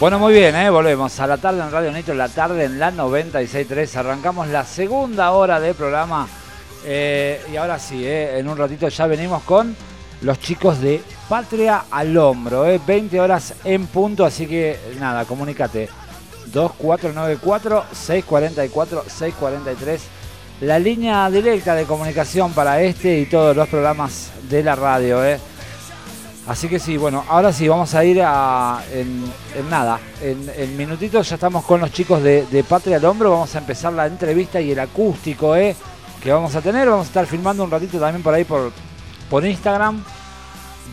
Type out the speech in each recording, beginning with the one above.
Bueno, muy bien, ¿eh? volvemos a la tarde en Radio Nitro, la tarde en la 96.3. Arrancamos la segunda hora del programa. Eh, y ahora sí, ¿eh? en un ratito ya venimos con los chicos de Patria al Hombro. ¿eh? 20 horas en punto, así que nada, comunícate. 2494-644-643. La línea directa de comunicación para este y todos los programas de la radio. Así que sí, bueno, ahora sí, vamos a ir a, en, nada. En, minutitos ya estamos con los chicos de, Patria al Hombro. Vamos a empezar la entrevista y el acústico ¿eh? que vamos a tener. Vamos a estar filmando un ratito también por ahí por, por Instagram.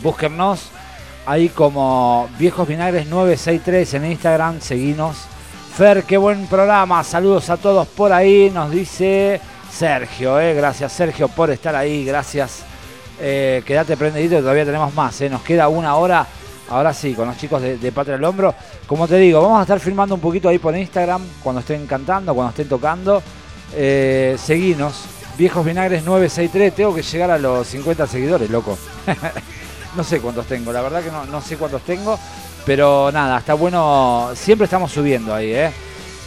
Búsquennos ahí como Viejos Vinagres 963 en Instagram. Seguinos. Fer, qué buen programa. Saludos a todos por ahí. Nos dice Sergio. ¿eh? Gracias Sergio por estar ahí. Gracias eh, quédate prendidito, todavía tenemos más. Eh. Nos queda una hora, ahora sí, con los chicos de, Patria al Hombro. Como te digo, vamos a estar filmando un poquito ahí por Instagram cuando estén cantando, cuando estén tocando. Eh, seguinos, Viejos Vinagres 963. Tengo que llegar a los 50 seguidores, loco. no sé cuántos tengo, la verdad que no, no sé cuántos tengo. Pero nada, está bueno. Siempre estamos subiendo ahí, ¿eh?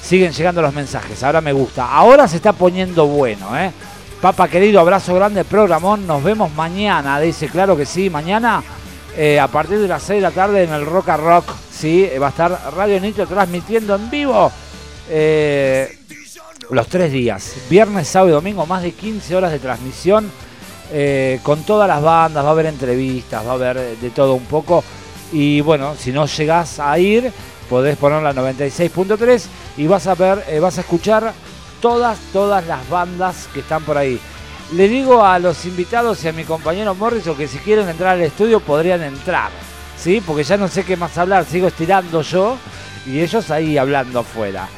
Siguen llegando los mensajes, ahora me gusta. Ahora se está poniendo bueno, ¿eh? Papa querido, abrazo grande, programón. Nos vemos mañana. Dice, claro que sí, mañana eh, a partir de las 6 de la tarde en el Rock a Rock. Sí, eh, va a estar Radio Nitro transmitiendo en vivo eh, los tres días. Viernes, sábado y domingo, más de 15 horas de transmisión con todas las bandas. Va a haber entrevistas, va a haber de todo un poco. Y bueno, si no llegás a ir, podés poner la 96.3 y vas a ver, vas a escuchar todas, todas las bandas que están por ahí. Le digo a los invitados y a mi compañero Morrison que si quieren entrar al estudio podrían entrar, ¿sí? Porque ya no sé qué más hablar, sigo estirando yo y ellos ahí hablando afuera.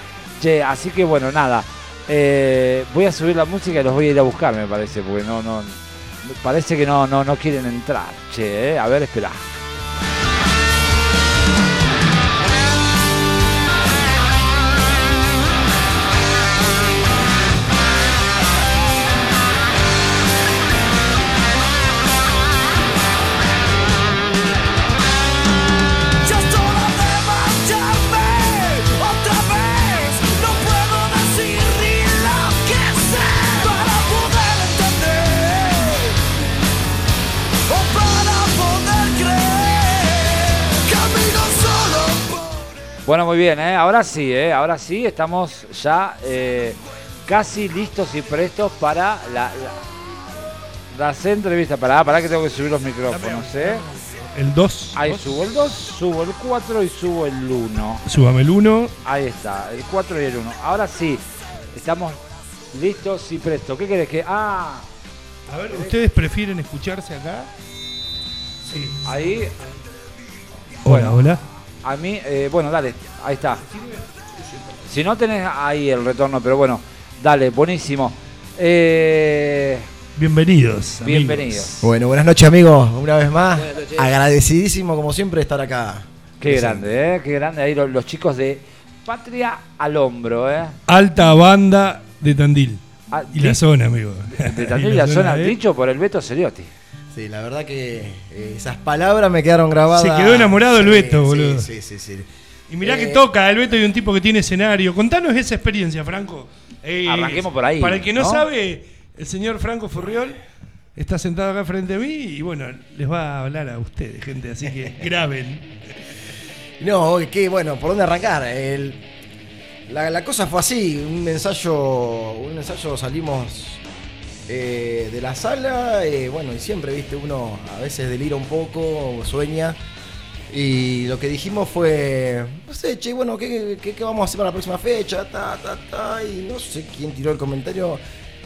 Che, así que bueno, nada. Eh, voy a subir la música y los voy a ir a buscar, me parece, porque no, no, parece que no, no, no quieren entrar. Che, eh, a ver, espera. Bueno, muy bien, ¿eh? ahora sí, ¿eh? ahora sí, estamos ya eh, casi listos y prestos para la, las entrevistas. Para, para que tengo que subir los micrófonos, ¿eh? El 2. Ahí subo el 2, subo el 4 y subo el 1. Súbame el 1. Ahí está, el 4 y el 1. Ahora sí, estamos listos y prestos. ¿Qué querés que.? Ah. A ver, ¿ustedes prefieren escucharse acá? Sí. Ahí. Hola, hola. A mí, eh, bueno, dale, ahí está. Si no tenés ahí el retorno, pero bueno, dale, buenísimo. Eh, bienvenidos. Bienvenidos. Bueno, buenas noches amigos, una vez más. Agradecidísimo como siempre de estar acá. Qué grande, ¿eh? Qué grande ahí los, chicos de Patria al Hombro, ¿eh? Alta banda de Tandil. Ah, y la zona, amigo. De Tandil y la, zona, ¿eh? dicho por el Beto Seriotti. Sí, la verdad que eh, esas palabras me quedaron grabadas. Se quedó enamorado el Beto, boludo. Sí, sí, sí. Y mirá que eh, toca, el Beto y un tipo que tiene escenario. Contanos esa experiencia, Franco. Eh, Arranquemos por ahí. Para el que no, sabe, el señor Franco Furriol está sentado acá frente a mí y bueno, les va a hablar a ustedes, gente, así que graben. No, que bueno, ¿por dónde arrancar? la, la, cosa fue así, un ensayo, un ensayo salimos eh, de la sala, eh, bueno, y siempre, viste, uno a veces delira un poco, sueña. Y lo que dijimos fue, no sé, che, bueno, ¿qué, vamos a hacer para la próxima fecha? Ta, ta, ta. Y no sé quién tiró el comentario.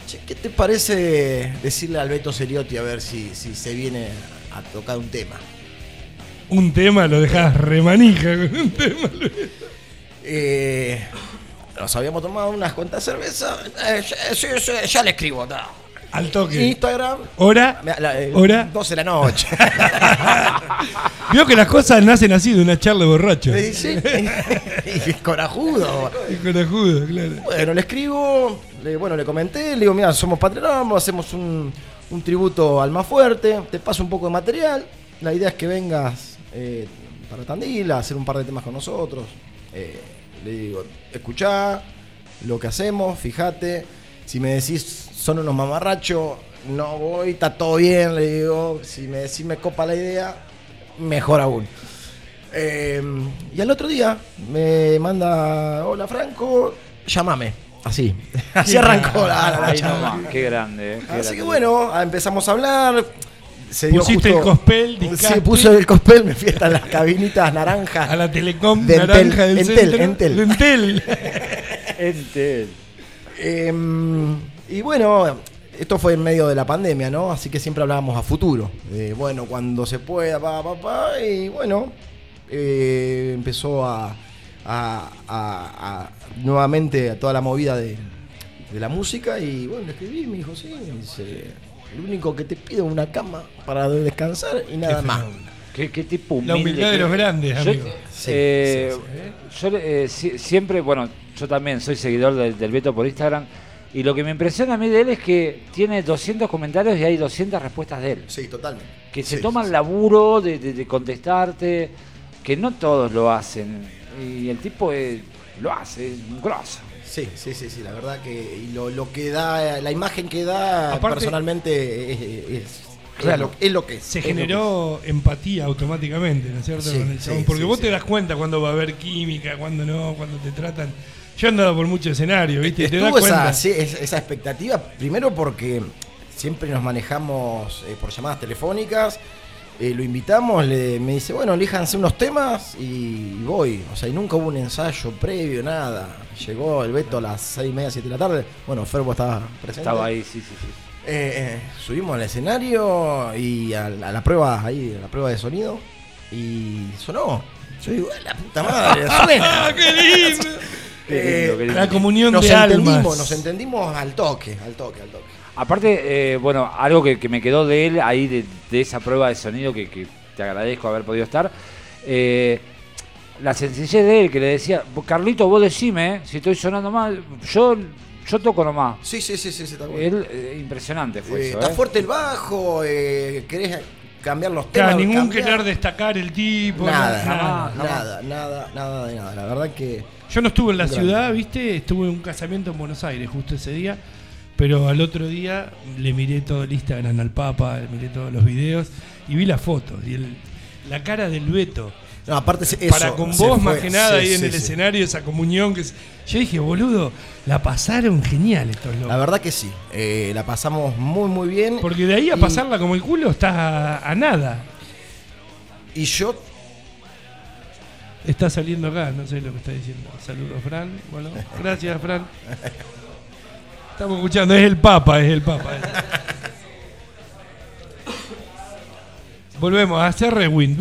Che, ¿qué te parece decirle al Beto Seriotti a ver si, si se viene a tocar un tema? Un tema lo dejas remanija con un tema. Eh, nos habíamos tomado unas cuantas cervezas. ya le escribo. Al toque. Instagram. ¿Hora? Eh, ¿Hora? 12 de la noche. Vio que las cosas nacen así, de una charla borracho. Sí, sí. y corajudo. Y corajudo, claro. Bueno, le escribo, le, bueno, le comenté, le digo, mira, somos patronos, hacemos un, tributo al más fuerte, te paso un poco de material. La idea es que vengas eh, para Tandil a hacer un par de temas con nosotros. Eh, le digo, escuchá lo que hacemos, fíjate. Si me decís son unos mamarrachos, no voy, está todo bien, le digo. Si me decís me copa la idea, mejor aún. Eh, y al otro día me manda, hola Franco, llámame. Así, así arrancó la, la Ay, qué grande. eh, qué Así grande. que bueno, empezamos a hablar. Se dio Pusiste justo- el cospel, Sí, discaste. puso el cospel, me fui hasta las cabinitas naranjas. A la Telecom De Entel, naranja del Entel, centro. Entel. Entel. Entel. Em, y bueno, esto fue en medio de la pandemia, ¿no? Así que siempre hablábamos a futuro. Bueno, cuando se pueda, pa, pa, pa. Y bueno, eh, empezó a, a- a- a- nuevamente a toda la movida de, de la música. Y bueno, le escribí y me dijo, sí, me dice, lo único que te pido es una cama para descansar y nada más. Qué, qué tipo La humilde. humildad de los grandes, Yo, amigo. Sí, eh, sí, yo eh, si- siempre, bueno, yo también soy seguidor del, del Beto por Instagram. Y lo que me impresiona a mí de él es que tiene 200 comentarios y hay 200 respuestas de él. Sí, totalmente. Que se Sí, toma sí, el sí. laburo de, de- de contestarte, que no todos lo hacen. Y el tipo eh, lo hace, es un grosso. Sí, sí, sí, sí, la verdad que y lo, lo que da, la imagen que da Aparte- personalmente es, es- Claro. es lo, es lo que es. Se es generó empatía automáticamente, ¿no es cierto? Sí, Con el sí, chabón. Porque sí, vos sí. te das cuenta cuando va a haber química, cuando no, cuando te tratan. Yo he andado por muchos escenarios, que ¿viste? Te Estuvo cuenta. esa, sí, es- esa expectativa, primero porque siempre nos manejamos eh, por llamadas telefónicas, eh, lo invitamos, le, me dice, bueno, elíjanse unos temas y voy. O sea, y nunca hubo un ensayo previo, nada. Llegó el Beto a las seis y media, siete de la tarde. Bueno, Ferbo estaba presente. Estaba ahí, sí, sí, sí. Eh, eh, subimos al escenario y a, la- a la prueba ahí, a la prueba de sonido y sonó. Yo digo, "A la puta madre, suena. ¡Ah, qué lindo! Qué lindo, qué lindo. La comunión nos de entendimos, almas. nos entendimos al toque, al toque, al toque. Aparte, eh, bueno, algo que, que me quedó de él ahí, de, de esa prueba de sonido que, que te agradezco haber podido estar. eh, la sencillez de él, que le decía, Carlito, vos decime, eh, si estoy sonando mal, yo, yo toco nomás. Sí, sí, sí, sí, sí, está bueno. Él, eh, impresionante fue Eh, eso, está eh. fuerte el bajo, eh, querés cambiar los Claro, temas. ningún cambiar. querer destacar el tipo. Nada, nada. nada, nada, nada de nada. La verdad que Yo no estuve en la ciudad, grande. ¿viste? Estuve en un casamiento en Buenos Aires justo ese día. Pero al otro día le miré todo el Instagram al Papa, le miré todos los videos y vi las fotos. Y el- la cara del Beto. No, aparte eso, para con vos, fue, más que nada, sí, ahí en sí, el escenario, esa comunión que. es- Yo dije, boludo, la pasaron genial estos locos. La verdad que sí, eh, la pasamos muy muy bien. Porque de ahí a Y- pasarla como el culo estás a, a nada. Y yo Está saliendo acá, no sé lo que está diciendo. Saludos, Fran. Bueno, gracias, Fran. Estamos escuchando, es el Papa, es el Papa. Volvemos a hacer rewind.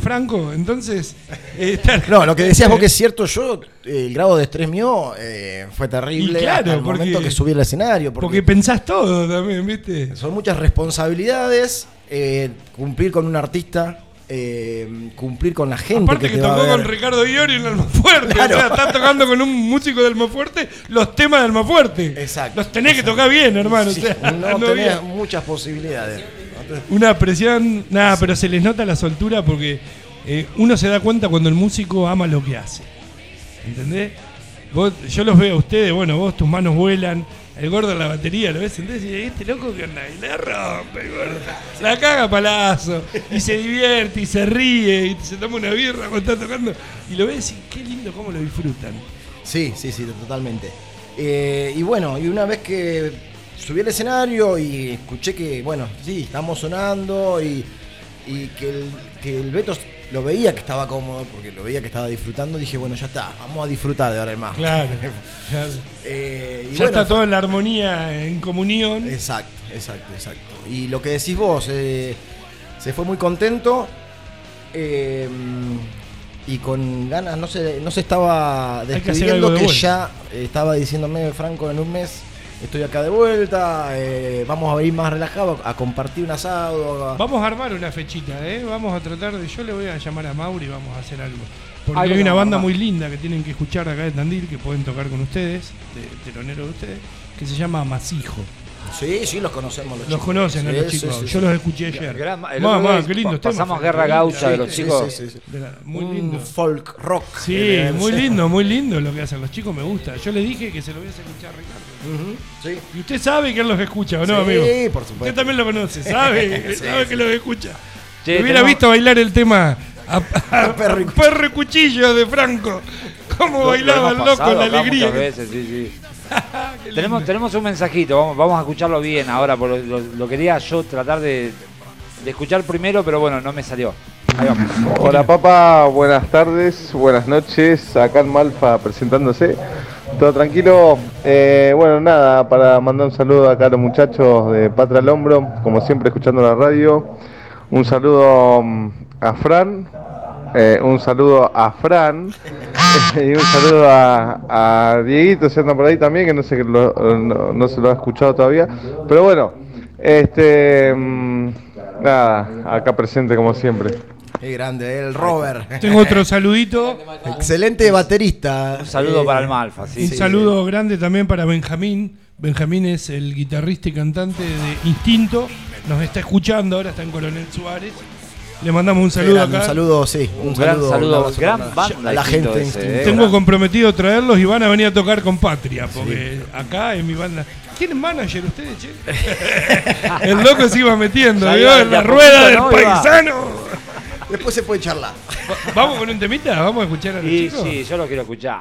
Franco, entonces. eh, No, lo que decías vos que es cierto, yo, eh, el grado de estrés mío eh, fue terrible Y claro, porque- momento que subí al escenario. Porque, Porque pensás todo también, ¿viste? son muchas responsabilidades, eh, cumplir con un artista, cumplir con la gente Aparte que, tocó con Ricardo Iori en Almafuerte. Claro. O sea, estás tocando con un músico de Almafuerte los temas de Almafuerte. Exacto. Los tenés que tocar bien, hermano. Sí, o sea, no tenés había- muchas posibilidades. Una presión, nada, pero se les nota la soltura porque eh, uno se da cuenta cuando el músico ama lo que hace. ¿Entendés? Yo los veo a ustedes, bueno, vos tus manos vuelan, el gordo en la batería, ¿lo ves? Entonces, y este loco que onda, y la rompe, gordo. La caga palazo, y se divierte, y se ríe, y se toma una birra cuando está tocando, y lo ves y qué lindo cómo lo disfrutan. Sí, sí, sí, totalmente. Eh, y bueno, y una vez que subí al escenario y escuché que, bueno, sí, estamos sonando y, y que, el, que el Beto lo veía que estaba cómodo, porque lo veía que estaba disfrutando, dije, bueno, ya está, vamos a disfrutar de ahora en más. Claro, claro. Eh, y Ya bueno, está toda la armonía en comunión. Exacto, exacto, exacto. Y lo que decís vos, eh, se fue muy contento eh, y con ganas, no se, no se estaba despidiendo de que ya estaba diciéndome, Franco, en un mes estoy acá de vuelta, eh, vamos a venir más relajados a compartir un asado. a- Vamos a armar una fechita, ¿eh? Vamos a tratar de. Yo le voy a llamar a Mauri y vamos a hacer algo. Porque Algo hay una banda muy linda que tienen que escuchar acá de Tandil, que pueden tocar con ustedes, de telonero de ustedes, que se llama Masijo. Sí, sí, los conocemos los, Los chicos. conocen a Sí, los sí, chicos. sí, Yo sí. los escuché ayer. Gran- el Mamá, qué lindo tema. pasamos Guerra Gaucha de los Sí, chicos. sí, sí, sí. De la- Muy Un lindo. folk rock. Sí, muy sí. lindo, muy lindo lo que hacen los chicos, me gusta. Yo le dije que se lo voy a escuchar a Ricardo. Sí. Y usted sabe que él los escucha, ¿o no, Sí, amigo? por Usted supuesto. también lo conoce, sabe, Sí, sabe sí. que los escucha. Che, hubiera tenemos- visto bailar el tema a, a- A perro y a perro y cuchillo de Franco. Cómo Lo- bailaba lo el loco, pasado la alegría. veces, sí, sí. Tenemos, tenemos un mensajito, vamos, vamos a escucharlo bien ahora, porque lo, lo quería yo tratar de, de escuchar primero, pero bueno, no me salió. Ahí vamos. Hola papá, buenas tardes, buenas noches, acá en Malfa presentándose. Todo tranquilo. Eh, bueno, nada, para mandar un saludo acá a los muchachos de Patra al Hombro, como siempre escuchando la radio. Un saludo mm, a Fran, eh, un saludo a Fran y un saludo a, a Dieguito, si anda por ahí también, que no sé que lo- no, no se lo ha escuchado todavía. Pero bueno, este mm, nada, acá presente como siempre. Qué grande, el Robert. Tengo otro saludito. Excelente baterista. Un saludo Eh, para el Malfa, sí. Un sí. saludo grande también para Benjamín. Benjamín es el guitarrista y cantante de Instinto. Nos está escuchando, ahora está en Coronel Suárez. Le mandamos un saludo acá. Un saludo, sí. Un, Un gran saludo. saludo, gran banda a la gente. ese, eh. Tengo comprometido traerlos y van a venir a tocar con Patria, porque acá en mi banda. ¿Tienen manager ustedes, che? El loco se iba metiendo, Ya En la rueda del paisano. Después se puede charlar. Va- ¿Vamos con un temita? ¿Vamos a escuchar a los Y chicos? sí, yo lo quiero escuchar.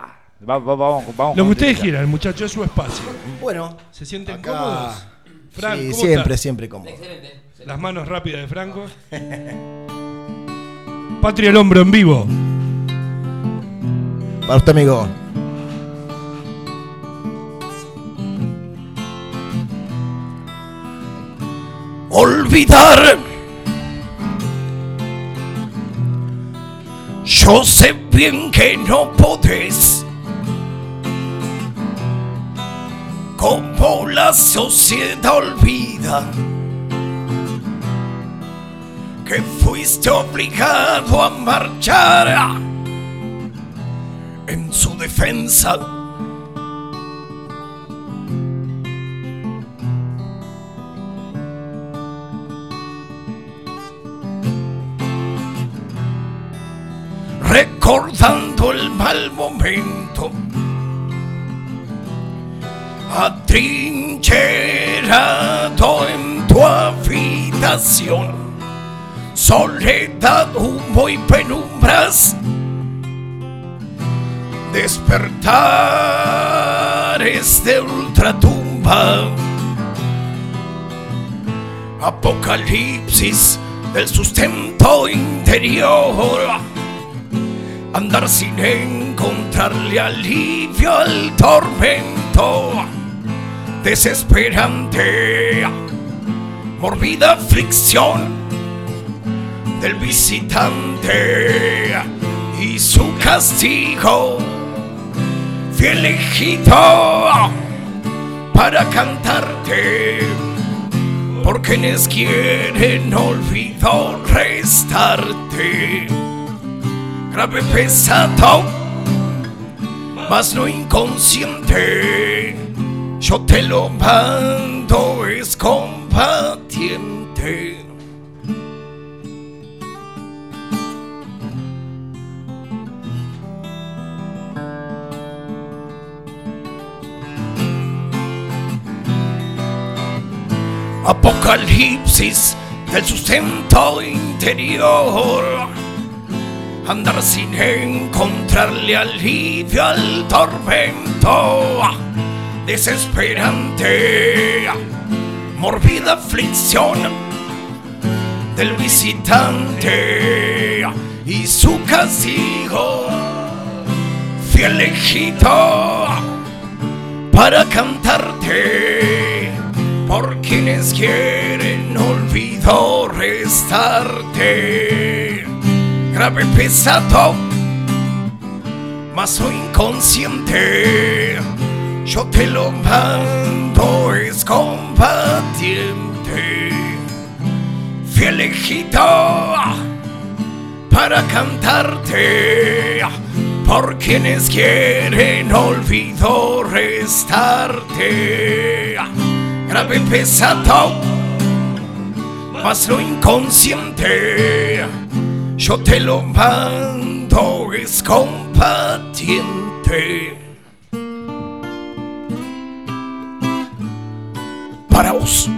Va- va- vamos, vamos Lo que ustedes quieran, muchachos, es su espacio. Bueno, ¿Se sienten acá. cómodos? Fran, sí, ¿cómo siempre, estás? siempre cómodo. Las manos rápidas de Franco. Patria al hombro en vivo. Para usted, amigo. olvidar. Yo sé bien que no podés. Como la sociedad olvida que fuiste obligado a marchar en su defensa. recordando el mal momento. Atrincherado en tu habitación, soledad, humo y penumbras. Despertares de ultratumba. Apocalipsis del sustento interior andar sin encontrarle alivio al tormento desesperante, morbida aflicción del visitante y su castigo, fiel elegido para cantarte, por quienes quieren olvido restarte grave pesado, mas no inconsciente. Yo te lo mando, es combatiente. Apocalipsis del sustento interior. Andar sin encontrarle alivio al tormento. Desesperante, morbida aflicción del visitante y su castigo, fiel elegido para cantarte por quienes quieren olvido restarte grave pesado, mas no inconsciente. Yo te lo mando, es combatiente, fiel elegido para cantarte por quienes quieren olvido restarte. Grave pesado, mas lo inconsciente yo te lo mando, es compatiente. Para vos.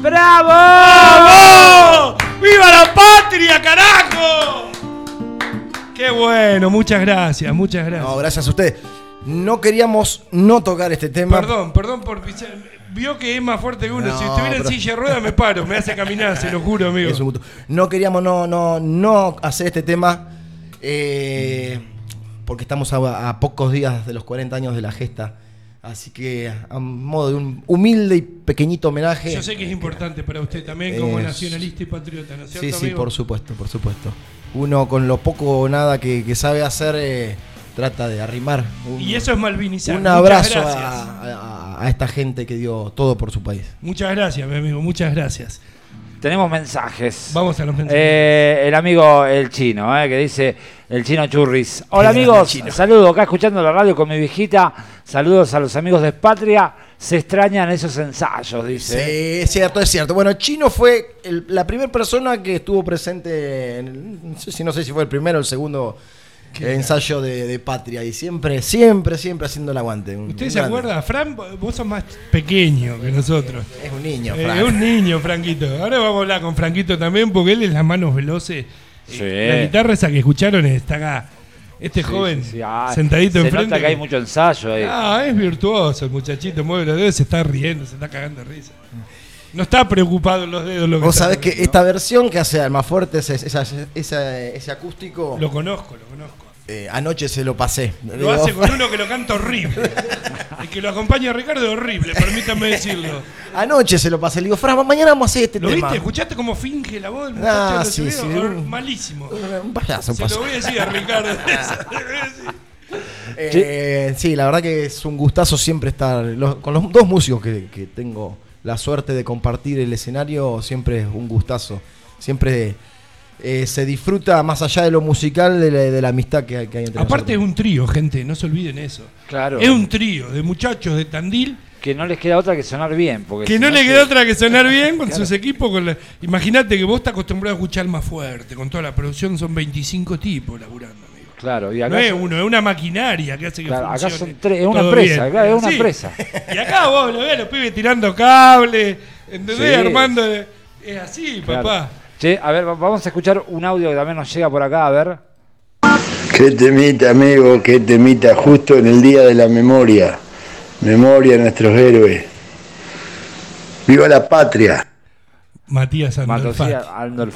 ¡Bravo! ¡Bravo! ¡Viva la patria, carajo! Qué bueno, muchas gracias, muchas gracias. No, gracias a ustedes. No queríamos no tocar este tema. Perdón, perdón por pisar. Vio que es más fuerte que uno. No, si estuviera en silla de ruedas me paro, me hace caminar, se lo juro, amigo. Es un gusto. No queríamos no, no, no hacer este tema eh, porque estamos a, a pocos días de los 40 años de la gesta. Así que a modo de un humilde y pequeñito homenaje. Yo sé que es importante para usted también como Es- nacionalista y patriota, ¿no es cierto, Sí, sí, amigo? por supuesto, por supuesto. Uno con lo poco o nada que, que sabe hacer eh, trata de arrimar. Un, Y eso es malvinizar. un abrazo a, a- a esta gente que dio todo por su país. Muchas gracias, mi amigo, muchas gracias. Tenemos mensajes. Vamos a los mensajes. Eh, el amigo El Chino, eh, que dice el Chino Churris. Hola amigos, saludos acá escuchando la radio con mi viejita. Saludos a los amigos de Patria. Se extrañan esos ensayos, dice. Sí, es cierto, es cierto. Bueno, Chino fue el- la primera persona que estuvo presente, en no sé si no sé si fue el primero o el segundo ensayo de, de Patria y siempre, siempre, siempre haciendo el aguante. Un- ¿Usted un se grande. acuerda? Fran, vos sos más pequeño que nosotros. Es un niño, Eh, Fran. Es un niño, Franquito. Ahora vamos a hablar con Franquito también porque él es las manos veloces. Sí. La guitarra esa que escucharon está acá. Este Sí, joven sí, sí. Ah, sentadito se enfrente. nota que hay mucho ensayo ahí. Ah, es virtuoso el muchachito, mueve los dedos, se está riendo, se está cagando de risa. No está preocupado en los dedos. Lo que Vos sabés que esta versión que hace Almafuerte, ese, esa- esa- ese acústico. Lo conozco, lo conozco. Eh, anoche se lo pasé. Lo Digo, hace con uno que lo canta horrible. El que lo acompaña a Ricardo es horrible, permítame decirlo. Anoche se lo pasé. Le digo, Fran, mañana vamos a hacer este ¿Lo tema. viste? ¿Escuchaste cómo finge la voz del muchacho? Ah, ¿Lo sí, sí, un- Malísimo. Un payaso, un Se lo voy a decir a Ricardo. Eh, sí, la verdad que es un gustazo siempre estar los- con los dos músicos que, que tengo la suerte de compartir el escenario, siempre es un gustazo. Siempre eh, se disfruta más allá de lo musical de la, de la amistad que hay, que hay entre Aparte es un trío, gente, no se olviden eso. Claro. Es un trío de muchachos de Tandil Que no les queda otra que sonar bien. Porque que si no le se- queda otra que sonar bien con sus equipos. Con la... Imagínate que vos estás acostumbrado a escuchar más fuerte. Con toda la producción son 25 tipos laburando, amigo. Claro, y acá No es son- uno, es una maquinaria que hace que Claro, acá son tres, es una empresa, claro, es una Sí. empresa. Y acá vos lo ves a los pibes tirando cable, ¿entendés? Sí. Armando. Es así, Claro. papá. Che, a ver, va- vamos a escuchar un audio que también nos llega por acá, a ver. Qué temita, amigo, qué temita, justo en el día de la memoria. Memoria a nuestros héroes. ¡Viva la patria! Matías Andolfati.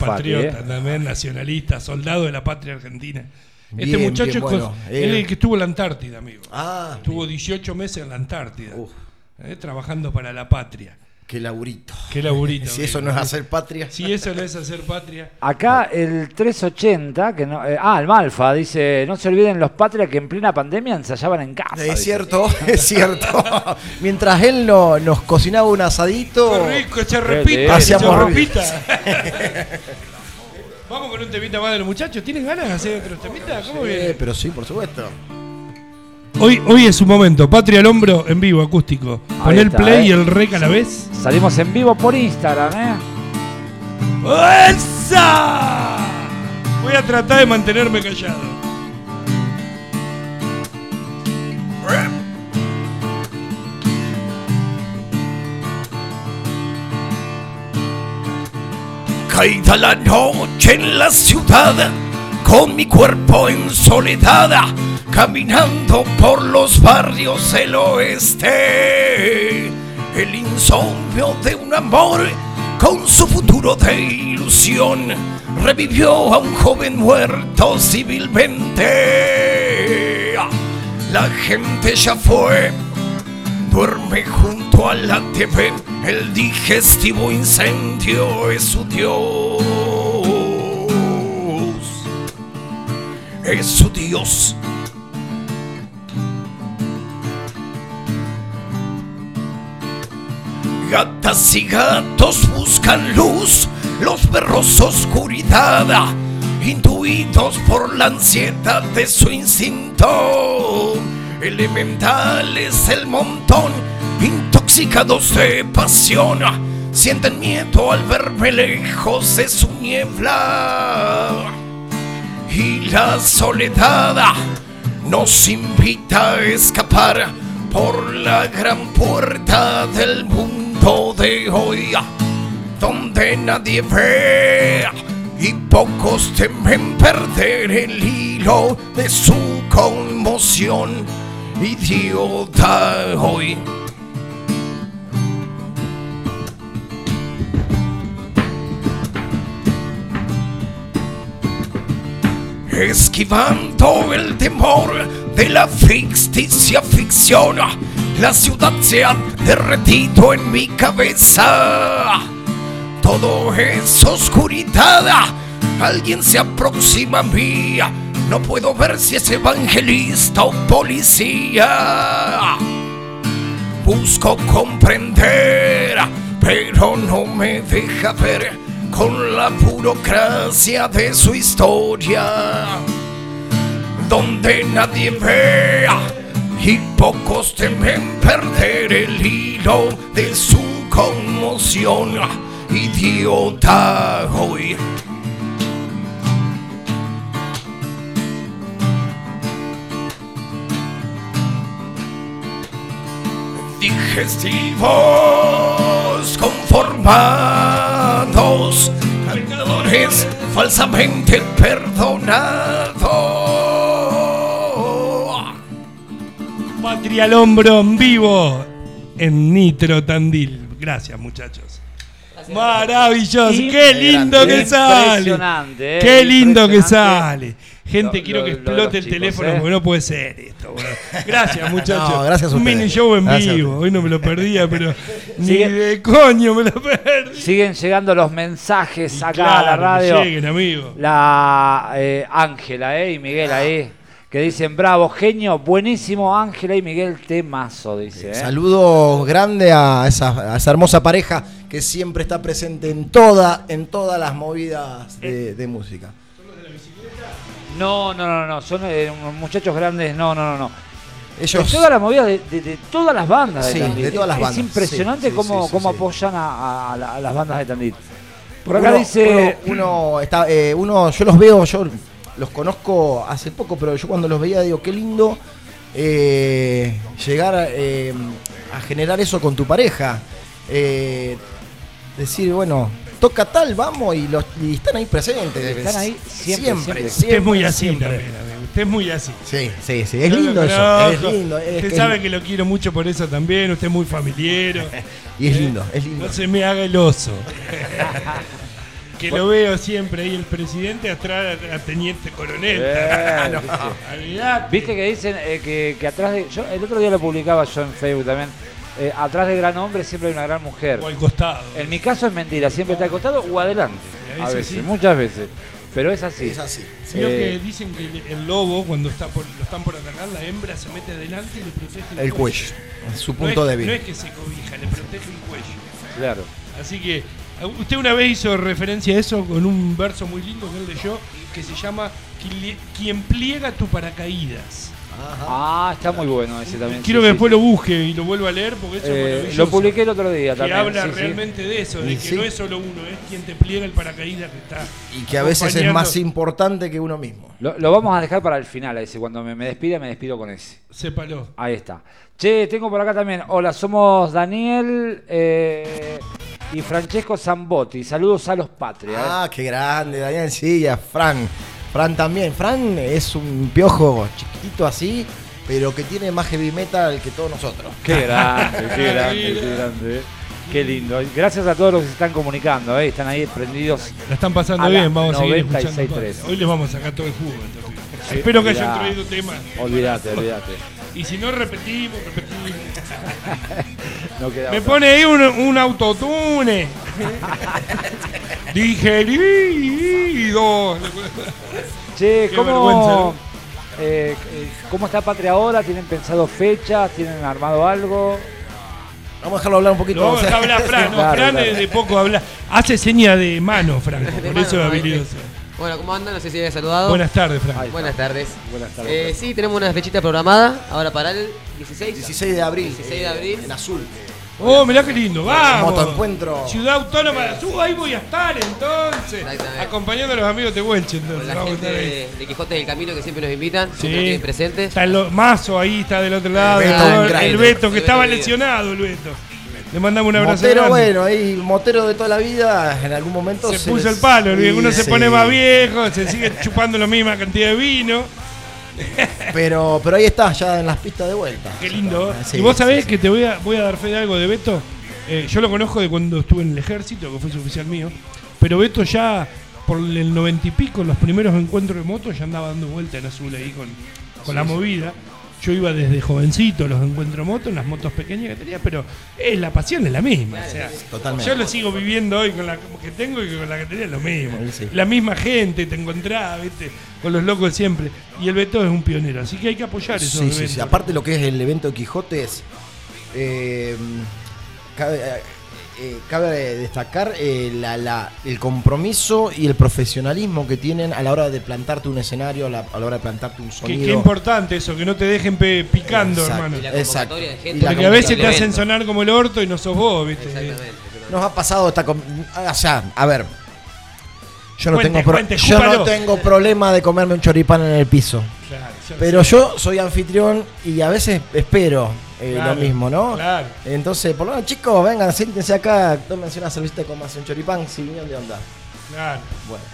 Patriota eh. también, nacionalista, soldado de la patria argentina. este Bien, muchacho bien, es bueno. cos- Eh. él es el que estuvo en la Antártida, amigo. Ah, Estuvo 18 meses en la Antártida. Eh, trabajando para la patria. Qué laburito. Qué laburito. Si eso no es hacer patria. Si eso no es hacer patria. Acá el 380, que no, eh, ah, el Malfa, dice, no se olviden los patrias que en plena pandemia ensayaban en casa. Es dice. cierto, es cierto. Mientras él no- nos cocinaba un asadito. Qué rico, ese Qué repita, lindo. ese Hacíamos repita. Vamos con un temita más de los muchachos. ¿Tienen ganas de hacer otro temita? ¿Cómo viene? pero sí, por supuesto. Hoy, hoy es su momento. Patria al hombro en vivo, acústico. Pon el play eh. y el rec a la vez. Salimos en vivo por Instagram, ¿eh? ¡Esa! Voy a tratar de mantenerme callado. Caída la noche en la ciudad, con mi cuerpo en soledad, caminando por los barrios del oeste. El insomnio de un amor con su futuro de ilusión revivió a un joven muerto civilmente. La gente ya fue Duerme junto a la TV, el digestivo incendio es su Dios. Es su Dios. Gatas y gatos buscan luz, los perros oscuridad, intuidos por la ansiedad de su instinto. elementales el montón, intoxicados de pasión, sienten miedo al verme lejos de su niebla. Y la soledad nos invita a escapar por la gran puerta del mundo de hoy, donde nadie ve y pocos temen perder el hilo de su conmoción idiota hoy. Esquivando el temor de la ficticia ficción, la ciudad se ha derretido en mi cabeza. Todo es oscuridad, alguien se aproxima a mí. No puedo ver si es evangelista o policía. Busco comprender, pero no me deja ver con la burocracia de su historia. Donde nadie vea y pocos temen perder el hilo de su conmoción. Idiota hoy. digestivos conformados, pecadores falsamente perdonados. Patria al hombro en vivo en Nitro Tandil. Gracias, muchachos. Maravilloso, qué lindo que sale. Impresionante, eh, Qué lindo que sale. Gente, Lo- quiero que lo explote el chicos, teléfono eh. porque no puede ser esto. boludo. Gracias, muchachos. No, gracias a Un mini show en Gracias vivo. Hoy no me lo perdía, pero ni de coño me lo perdí. Siguen llegando los mensajes acá Claro, a la que radio. lleguen, amigo. La eh, Ángela eh, y Miguel ahí. Que dicen, bravo, genio, buenísimo Ángela y Miguel, temazo, dice. eh. Saludo grande a esa, a esa hermosa pareja que siempre está presente en toda, en todas las movidas de, de música. No, no, no, no, son eh, muchachos grandes, no, no, no, no. Ellos De toda la movida de, de- de todas las bandas de Sí, Tandil. de todas las Es bandas, impresionante sí, sí, cómo, cómo apoyan a, a la- a las bandas de Tandil. Por acá uno, dice. uno, uno está, eh, uno, yo los veo, yo los conozco hace poco, pero yo cuando los veía digo qué lindo eh, llegar eh, a generar eso con tu pareja, Eh, decir bueno toca tal, vamos y, los, y están ahí presentes, Están ahí siempre, siempre. Usted es muy así siempre. también, amigo. Usted es muy así. Sí, sí, sí, es lindo eso, es lindo, es Usted que- sabe que lo quiero mucho por eso también. Usted es muy familiero. y es lindo, es lindo. No se me haga el oso. que lo veo siempre ahí el presidente atrás a teniente coronel. Eh, No, viste. olvidate. Viste que dicen eh, que, que atrás de. Yo, el otro día lo publicaba yo en Facebook también. eh, atrás de gran hombre siempre hay una gran mujer. O al costado. En mi caso es mentira, siempre está al costado o adelante. A veces sí. muchas veces. Pero es así. Es así. Vio Eh, que dicen que el- el lobo, cuando está por, lo están por atacar, la hembra se mete adelante y le protege el, El cuello, su No punto es- débil. No es que se cobija, le protege el cuello. Claro. Así que usted una vez hizo referencia a eso con un verso muy lindo que él leyó que se llama "Quien- pliega tu paracaídas. Ah, está muy bueno ese también. Quiero sí, que sí, después sí. lo busque y lo vuelva a leer porque eso es Eh, lo publiqué el otro día que también. habla sí, sí. realmente de eso, de Y que sí. no es solo uno, es quien te pliega el paracaídas que está. Y que a veces es más importante que uno mismo. Lo, lo vamos a dejar para el final a ese. Cuando me, me despida, me despido con ese. Sépalo. Ahí está. Che, tengo por acá también. Hola, somos Daniel eh, y Francesco Zambotti. Saludos a los patrias. Ah, qué grande, Daniel, sí, y a Fran. Fran también. Fran es un piojo chiquitito así, pero que tiene más heavy metal que todos nosotros. Qué grande, qué grande, qué grande. eh. Qué lindo. Gracias a todos los que se están comunicando. eh. Están ahí prendidos. La están pasando A bien, vamos a seguir escuchando. 96.3. cosas. Hoy les vamos a sacar todo el jugo. entonces. Sí, Espero que hayan traído temas. Olvídate, olvídate. Y si no, repetimos, repetimos. No queda Me otra. pone ahí un, un autotune. Digerido. Che, Qué ¿cómo, vergüenza, ¿no? eh, eh, ¿cómo está Patria ahora? ¿Tienen pensado fechas? ¿Tienen armado algo? Vamos a dejarlo hablar un poquito. No, vamos a- hablar Fran, no, Claro, Fran claro. es de poco habla. Hace seña de mano, Franco, por eso es habilidoso. Bueno, ¿cómo andan? No sé si había saludado. Buenas tardes, Frank. Buenas tardes. Buenas tardes. Eh, sí, tenemos una fechita programada ahora para el 16. 16 de abril. 16 de abril. En azul. Oh, mirá qué lindo, vamos. Motoencuentro. Ciudad Autónoma de Azul, ahí voy a estar entonces. Exactamente. Acompañando a los amigos de Huelche, Con la vamos a gente estar ahí. de, de Quijote del Camino que siempre nos invitan, Sí. siempre tienen presentes. Está el Mazo ahí, está del otro lado. Beto el. Beto, que El estaba lesionado, el Beto. Le mandamos un abrazo. Motero, grande. bueno, ahí, motero de toda la vida, en algún momento Se puso les- el palo, Sí, uno se sí. pone más viejo, se sigue chupando la misma cantidad de vino. Pero, pero ahí está, ya en las pistas de vuelta. Qué lindo. Sí, y vos sabés que te voy a, voy a dar fe de algo de Beto. Eh, yo lo conozco de cuando estuve en el ejército, que fue su oficial mío. Pero Beto ya por el noventa y pico, en los primeros encuentros de moto, ya andaba dando vuelta en azul ahí con, con la movida. Yo iba desde jovencito los encuentros de moto, en las motos pequeñas que tenía, pero es, la pasión es la misma. o sea, Totalmente. yo lo sigo viviendo hoy con la que tengo y con la que tenía lo mismo. Sí. La misma gente te encontraba, ¿viste? Con los locos siempre. Y el Beto es un pionero, así que hay que apoyar esos Sí, eventos. sí. Aparte lo que es el evento de Quijote es... eh, eh, cabe destacar eh, la- la- el compromiso y el profesionalismo que tienen a la hora de plantarte un escenario, a la, a la hora de plantarte un Qué, sonido. qué importante eso, que no te dejen pe- picando, Exacto. hermano. Y la Exacto. de gente. Porque a veces te hacen sonar como el orto y no sos vos, ¿viste? Exactamente. Nos ha pasado esta... com- O sea, a ver... Yo no, Cuente, tengo, cuente, yo no tengo problema de comerme un choripán en el piso. Claro, Pero sé. yo soy anfitrión y a veces espero eh, Claro, lo mismo, ¿no? Claro. Entonces, por lo menos, chicos, vengan, siéntense acá, tómense una cervecita con más un choripán, si vinieron de onda. Claro. Bueno.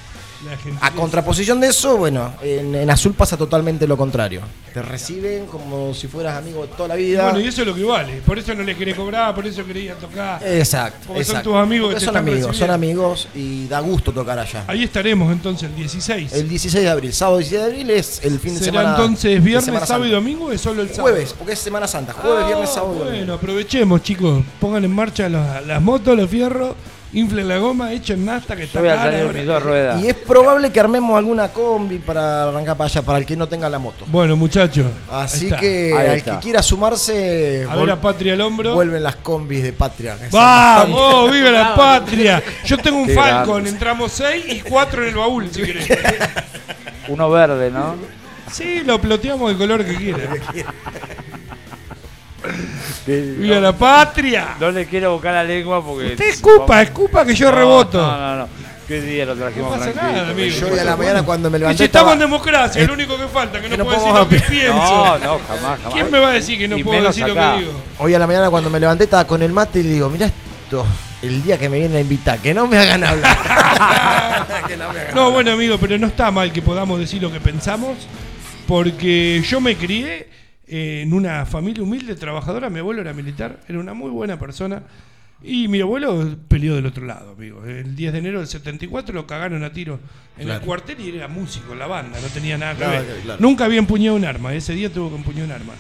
A contraposición de eso, bueno, en, en Azul pasa totalmente lo contrario. Te reciben como si fueras amigo de toda la vida. Bueno, y eso es lo que vale. Por eso no les querés cobrar, por eso quería tocar. Exacto. Porque son tus amigos son amigos, son recibiendo. amigos y da gusto tocar allá. Ahí estaremos entonces el 16. El 16 de abril, sábado 16 de abril es el fin de ¿Será semana. entonces de viernes, sábado y domingo o es solo el sábado? Jueves, porque es Semana Santa. Jueves, Ah, viernes, sábado y domingo. Bueno, aprovechemos, chicos. Pongan en marcha las, las motos, los fierros, inflen la goma, echen nasta que Yo está voy a cara traer ahora. mis dos ruedas. Y es probable que armemos alguna combi para arrancar para allá, para el que no tenga la moto. Bueno, muchachos. Así está. que al que quiera sumarse, A ver a Patria al hombro. vuelven las combis de Patria. ¡Vamos! ¡Viva la patria! Yo tengo un Qué Falcon, grande. entramos seis y cuatro en el baúl, si querés. Uno verde, ¿no? Sí, lo ploteamos del color que quieran. ¡Viva la patria! No le quiero buscar la lengua porque. Usted escupa, escupa que yo No, reboto. No, no, no. ¿Qué día lo trajimos No pasa tranquilo? nada, amigo. Yo hoy a la mañana cuando me Y levanté si estamos en democracia, lo único que falta, que no, que no puedo decir lo que pienso. No, no, jamás, jamás. ¿Quién me va a decir que no Y puedo decir acá. lo que digo? Hoy a la mañana cuando me levanté estaba con el mate y le digo, mira esto, el día que me vienen a invitar, que no me hagan hablar. Que no me hagan No, bueno, amigo, pero no está mal que podamos decir lo que pensamos, porque yo me crié eh, en una familia humilde, trabajadora. Mi abuelo era militar, era una muy buena persona. Y mi abuelo peleó del otro lado, amigo. El 10 de enero del 74 lo cagaron a tiro en el cuartel y era músico en la banda, no tenía nada que Claro, ver. claro. Nunca había empuñado un arma, ese día tuvo que empuñar un arma.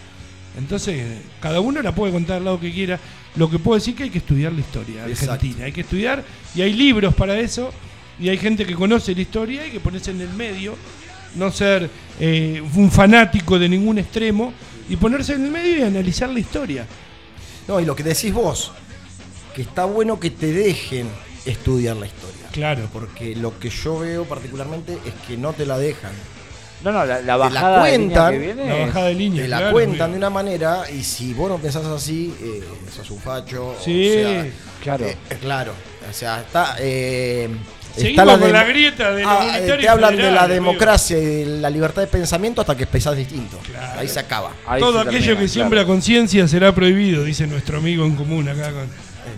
Entonces, cada uno la puede contar al lado que quiera. Lo que puedo decir que hay que estudiar la historia Exacto. argentina. Hay que estudiar y hay libros para eso. Y hay gente que conoce la historia y que ponerse en el medio. No ser eh, un fanático de ningún extremo. Y ponerse en el medio y analizar la historia. No, y lo que decís vos, que está bueno que te dejen estudiar la historia. Claro. Porque lo que yo veo particularmente es que no te la dejan. No, no, la, la Te la bajada de línea cuentan, que viene. La bajada de línea. Te la claro, cuentan de una manera y si vos no pensás así, eh, sos un facho. Sí, o sea, claro. eh, claro. O sea, está. Eh, Seguimos está con la grieta de Ah, eh, te hablan de la amigo. democracia y de la libertad de pensamiento hasta que pensás distinto. Claro. Ahí se acaba. Ahí Todo se aquello termina, que siembra claro. conciencia será prohibido, dice nuestro amigo en común acá con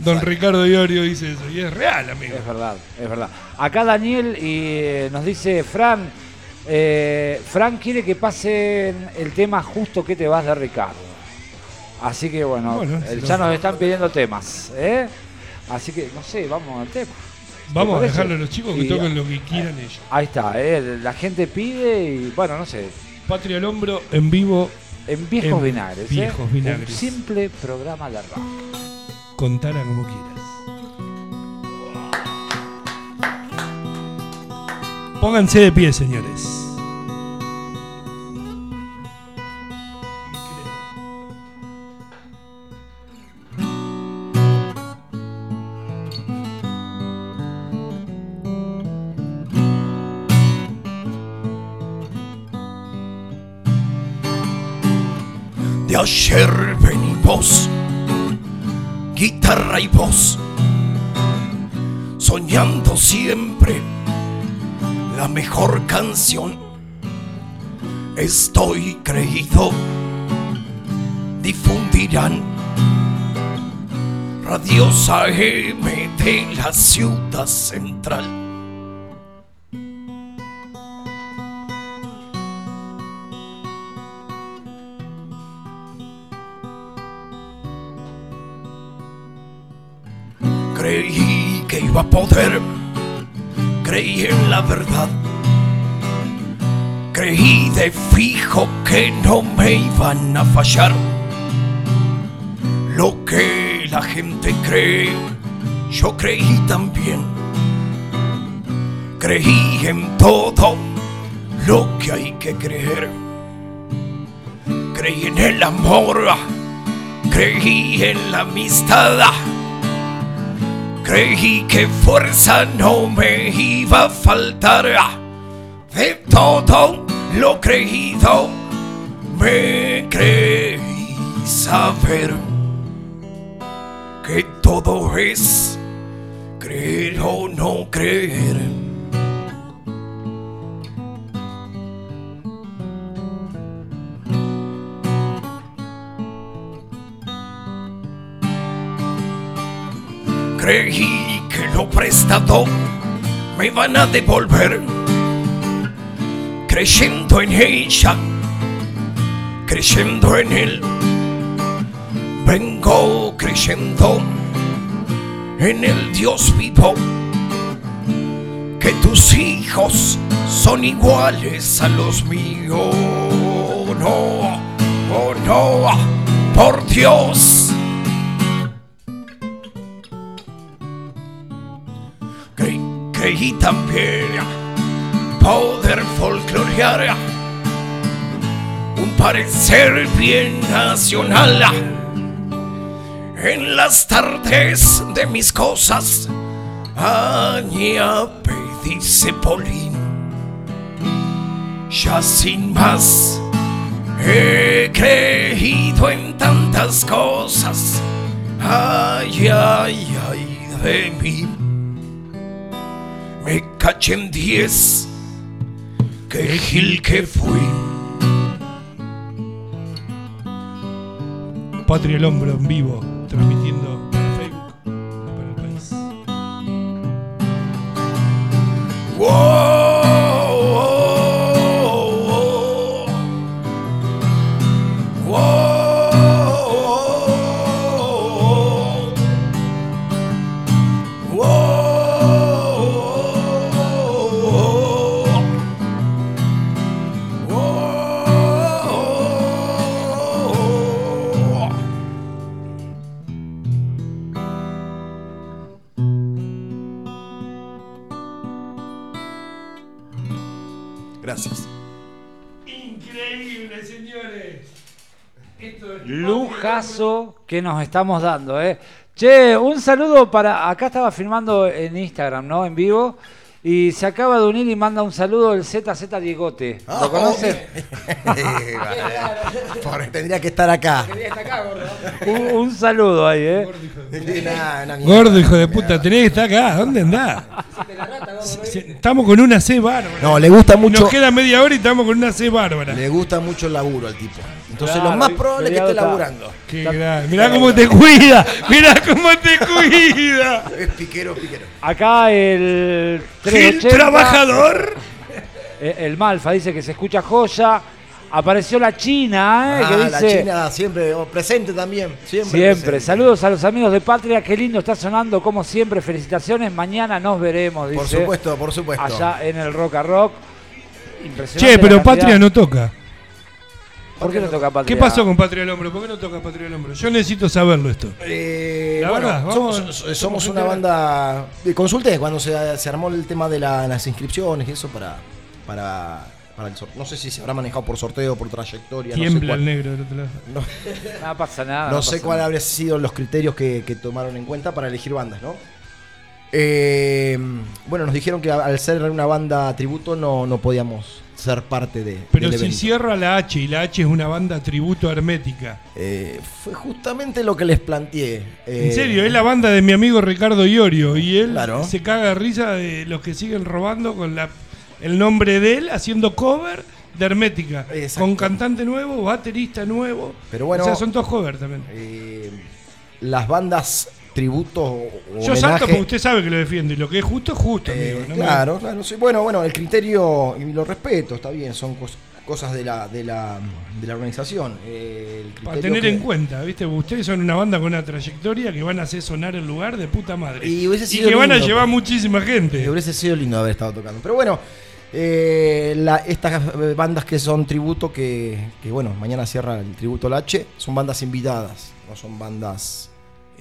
Don Ricardo Iorio dice eso. Y es real, amigo. Es verdad, es verdad. Acá Daniel y eh, nos dice Fran, eh, Fran quiere que pasen el tema justo que te vas de Ricardo. Así que bueno, Bueno, ya no- nos están pidiendo temas, ¿eh? Así que no sé, vamos al tema. Vamos a dejarlo a los chicos que Y- toquen lo que quieran ellos. Ahí está, ¿eh? la gente pide y bueno, no sé, Patria al hombro en vivo, en viejos En vinagres, ¿eh? Viejos Vinagres. Un simple programa de rock. contala como quieras. Pónganse de pie, señores. De ayer venimos, guitarra y voz, soñando siempre la mejor canción. Estoy creído, difundirán radios AM de la ciudad central. Creí en la verdad. Creí de fijo que no me iban a fallar. Lo que la gente cree, yo creí también. Creí en todo lo que hay que creer. Creí en el amor, creí en la amistad. Creí que fuerza no me iba a faltar. De todo lo creído, me creí saber que todo es creer o no creer. Creí que lo prestado me van a devolver, creyendo en ella, creyendo en él. Vengo creyendo en el Dios vivo, que tus hijos son iguales a los míos. No, oh no, por Dios. Creí, creí también poder folclorear un parecer bien nacional en las tardes de mis cosas. Añape, dice Polín, ya sin más he creído en tantas cosas. Ay, ay, ay de mí. Me caché en diez, que gil que fui. Patria el Hombro en vivo, transmitiendo para Facebook para el país. Gracias. Que nos estamos dando, ¿eh? Che, un saludo para. Acá estaba filmando en Instagram, ¿no? En vivo. Y se acaba de unir y manda un saludo el ZZ Diegote. ¿Lo conoces? Porque tendría que estar acá. un, un saludo ahí, ¿eh? Gordo, hijo de puta, tenés que estar acá. ¿Dónde andás? Estamos con una C bárbara. No, le gusta mucho. Nos queda media hora y estamos con una C bárbara. Le gusta mucho el laburo al tipo. Entonces Claro, lo más probable es que esté está- laburando. Qué Mirá cómo te cuida. Mirá cómo te cuida. Es piquero, piquero. Acá el Gil 380, trabajador. eh, El Malfa dice que se escucha joya. Apareció la China, ¿eh? Ah, que la dice. China siempre presente también. Siempre. Siempre. presente. Saludos a los amigos de Patria. Qué lindo está sonando, como siempre. Felicitaciones. Mañana nos veremos, dice. Por supuesto, por supuesto. Allá en el Rock a Rock. Impresionante. Che, pero la Patria no toca. ¿Por qué no toca Patria? ¿Qué pasó con Patria del Hombro? ¿Por qué no toca Patria del Hombro? Yo necesito saberlo esto. Eh, La bueno, verdad, somos, vamos- somos vamos a una banda. Consulté cuando se, se armó el tema de la- las inscripciones y eso para. para, para el sorteo. No sé si se habrá manejado por sorteo, por trayectoria. no sé Tiembla cuál- el negro del otro lado. No pasa nada. No no sé cuáles habrían sido los criterios que, que tomaron en cuenta para elegir bandas, ¿no? Eh, bueno, nos dijeron que al ser una banda tributo no, no podíamos ser parte de. Pero del si evento. cierra la H y la H es una banda tributo a hermética. Eh, fue justamente lo que les planteé. Eh, En serio, es la banda de mi amigo Ricardo Iorio y él Claro. se caga de risa de los que siguen robando con la, el nombre de él haciendo cover de Hermética. Exacto. Con cantante nuevo, baterista nuevo. Pero bueno- o sea, son todos covers también. eh, las bandas tributo o Yo salto porque usted sabe que lo defiendo y lo que es justo es justo, Eh, amigo. no claro, claro. sí. Bueno, bueno, el criterio y lo respeto, está bien, son cos- cosas de la, de la, de la organización. Eh, el Para tener que- en cuenta, ¿viste? Ustedes son una banda con una trayectoria que van a hacer sonar el lugar de puta madre. Y que van a llevar muchísima gente. hubiese sido lindo haber estado tocando. Pero bueno, eh, la- estas bandas que son tributo, que, que, bueno, mañana cierra el tributo H, son bandas invitadas, no son bandas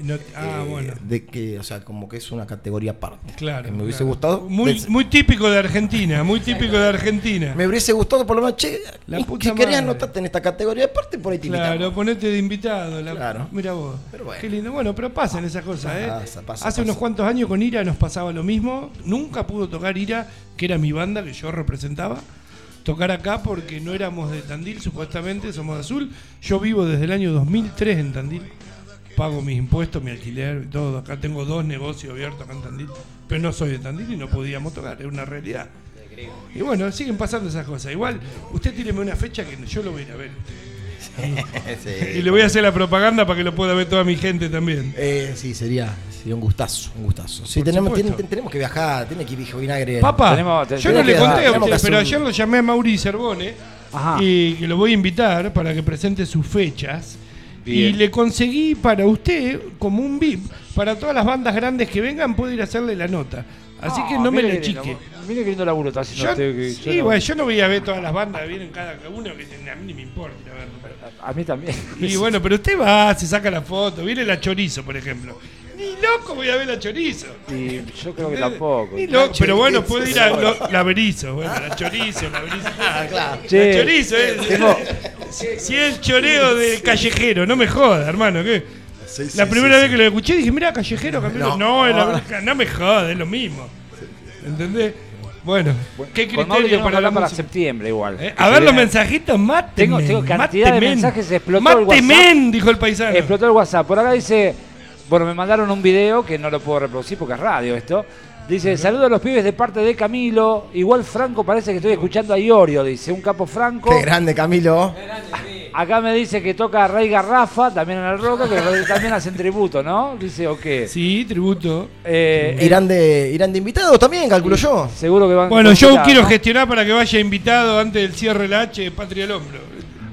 No- ah, eh, bueno. de que, o sea, como que es una categoría aparte. Claro. Que me hubiese claro. gustado. Muy, muy típico de Argentina, muy típico de Argentina. Me hubiese gustado por lo menos, che, La puta si querías anotarte en esta categoría aparte, por ahí te Claro, invitamos. ponete de invitado. La... Claro. Mira vos. Pero bueno. Qué lindo. Bueno, pero pasan esas cosas, ¿eh? Pasa, pasa, Hace unos cuantos años con Ira nos pasaba lo mismo. Nunca pudo tocar Ira, que era mi banda que yo representaba. Tocar acá porque no éramos de Tandil, supuestamente, somos de Azul. Yo vivo desde el año 2003 en Tandil. Pago mis impuestos, mi alquiler y todo. Acá tengo dos negocios abiertos acá en Tandil. Pero no soy de Tandil y no podíamos tocar, es una realidad. Y bueno, siguen pasando esas cosas. Igual, usted tíreme una fecha que yo lo voy a ir a ver. Y le voy a hacer la propaganda para que lo pueda ver toda mi gente también. Eh, sí, sería, sería un gustazo, un gustazo. Sí, tenemos, tiene- tenemos que viajar, tiene que ir vinagre. Papá, Tenemos- yo no le conté a usted, pero ayer lo llamé a Mauri Cervone Ajá. y que lo voy a invitar para que presente sus fechas. Y le conseguí para usted, como un VIP, para todas las bandas grandes que vengan, puedo ir a hacerle la nota. Así que no me lindo, chique. Mire qué lindo laburo está haciendo Yo, usted. que sí, yo no- bueno, yo no voy a ver todas las bandas que vienen cada uno, que a mí ni me importa a A mí también. Y bueno, pero usted va, se saca la foto, viene la chorizo, por ejemplo. Ni loco voy a ver la chorizo. Y yo creo que tampoco. Ni loco, pero bueno, puedo ir a lo- la berizo, bueno, la chorizo, la berizo. Ah, claro. Che, La chorizo, eh. tengo- Si, es el choreo de callejero, no me joda, hermano, ¿qué? Sí, sí, La primera sí. vez que lo escuché dije, mira, callejero, campeón. No, No. es la- no me joda, es lo mismo. ¿Entendés? Bueno, ¿qué Con criterio tenemos que para la hablar para música? septiembre igual. Eh, A ver los mensajitos, mátenme. Tengo- tengo cantidad de mensajes, explotó el Mátenme, dijo el paisano. Explotó el WhatsApp. Por acá dice, bueno, me mandaron un video que no lo puedo reproducir porque es radio esto. Dice, saludo a los pibes de parte de Camilo. Igual Franco parece que estoy escuchando a Iorio, dice, un capo Franco. Qué grande, Camilo. Acá me dice que toca Rey Garrafa, también en el Roca, que también hacen tributo, ¿no? Dice, o qué. Sí, tributo. Eh, Irán de, irán de invitados también, calculo yo. Seguro que van Bueno, yo quiero gestionar para que vaya invitado antes del cierre la H de Patria al Hombro.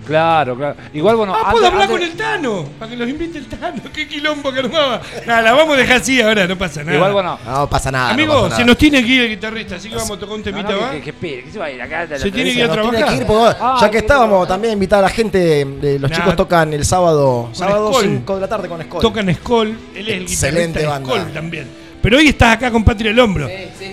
Claro, claro. Igual, bueno. Ah, puedo hablar con el Tano, para que los invite el Tano. Qué quilombo que armaba. Nada, la vamos a dejar así ahora, no pasa nada. Igual, bueno. No pasa nada. Amigo, no pasa se nos tiene que ir el guitarrista, así que vamos a tocar un No, temita no, más. que, que, que espere, que se va a ir acá. de Se tiene que ir a tiene trabajar. que ir, porque, Ah, ya que estábamos, también invitar a la gente. eh, los Nah. chicos tocan el sábado, sábado Skoll. 5 de la tarde con Skoll. Tocan Skoll, él es el Excelente guitarrista de banda. Skoll también. Pero hoy estás acá con Patria al Hombro.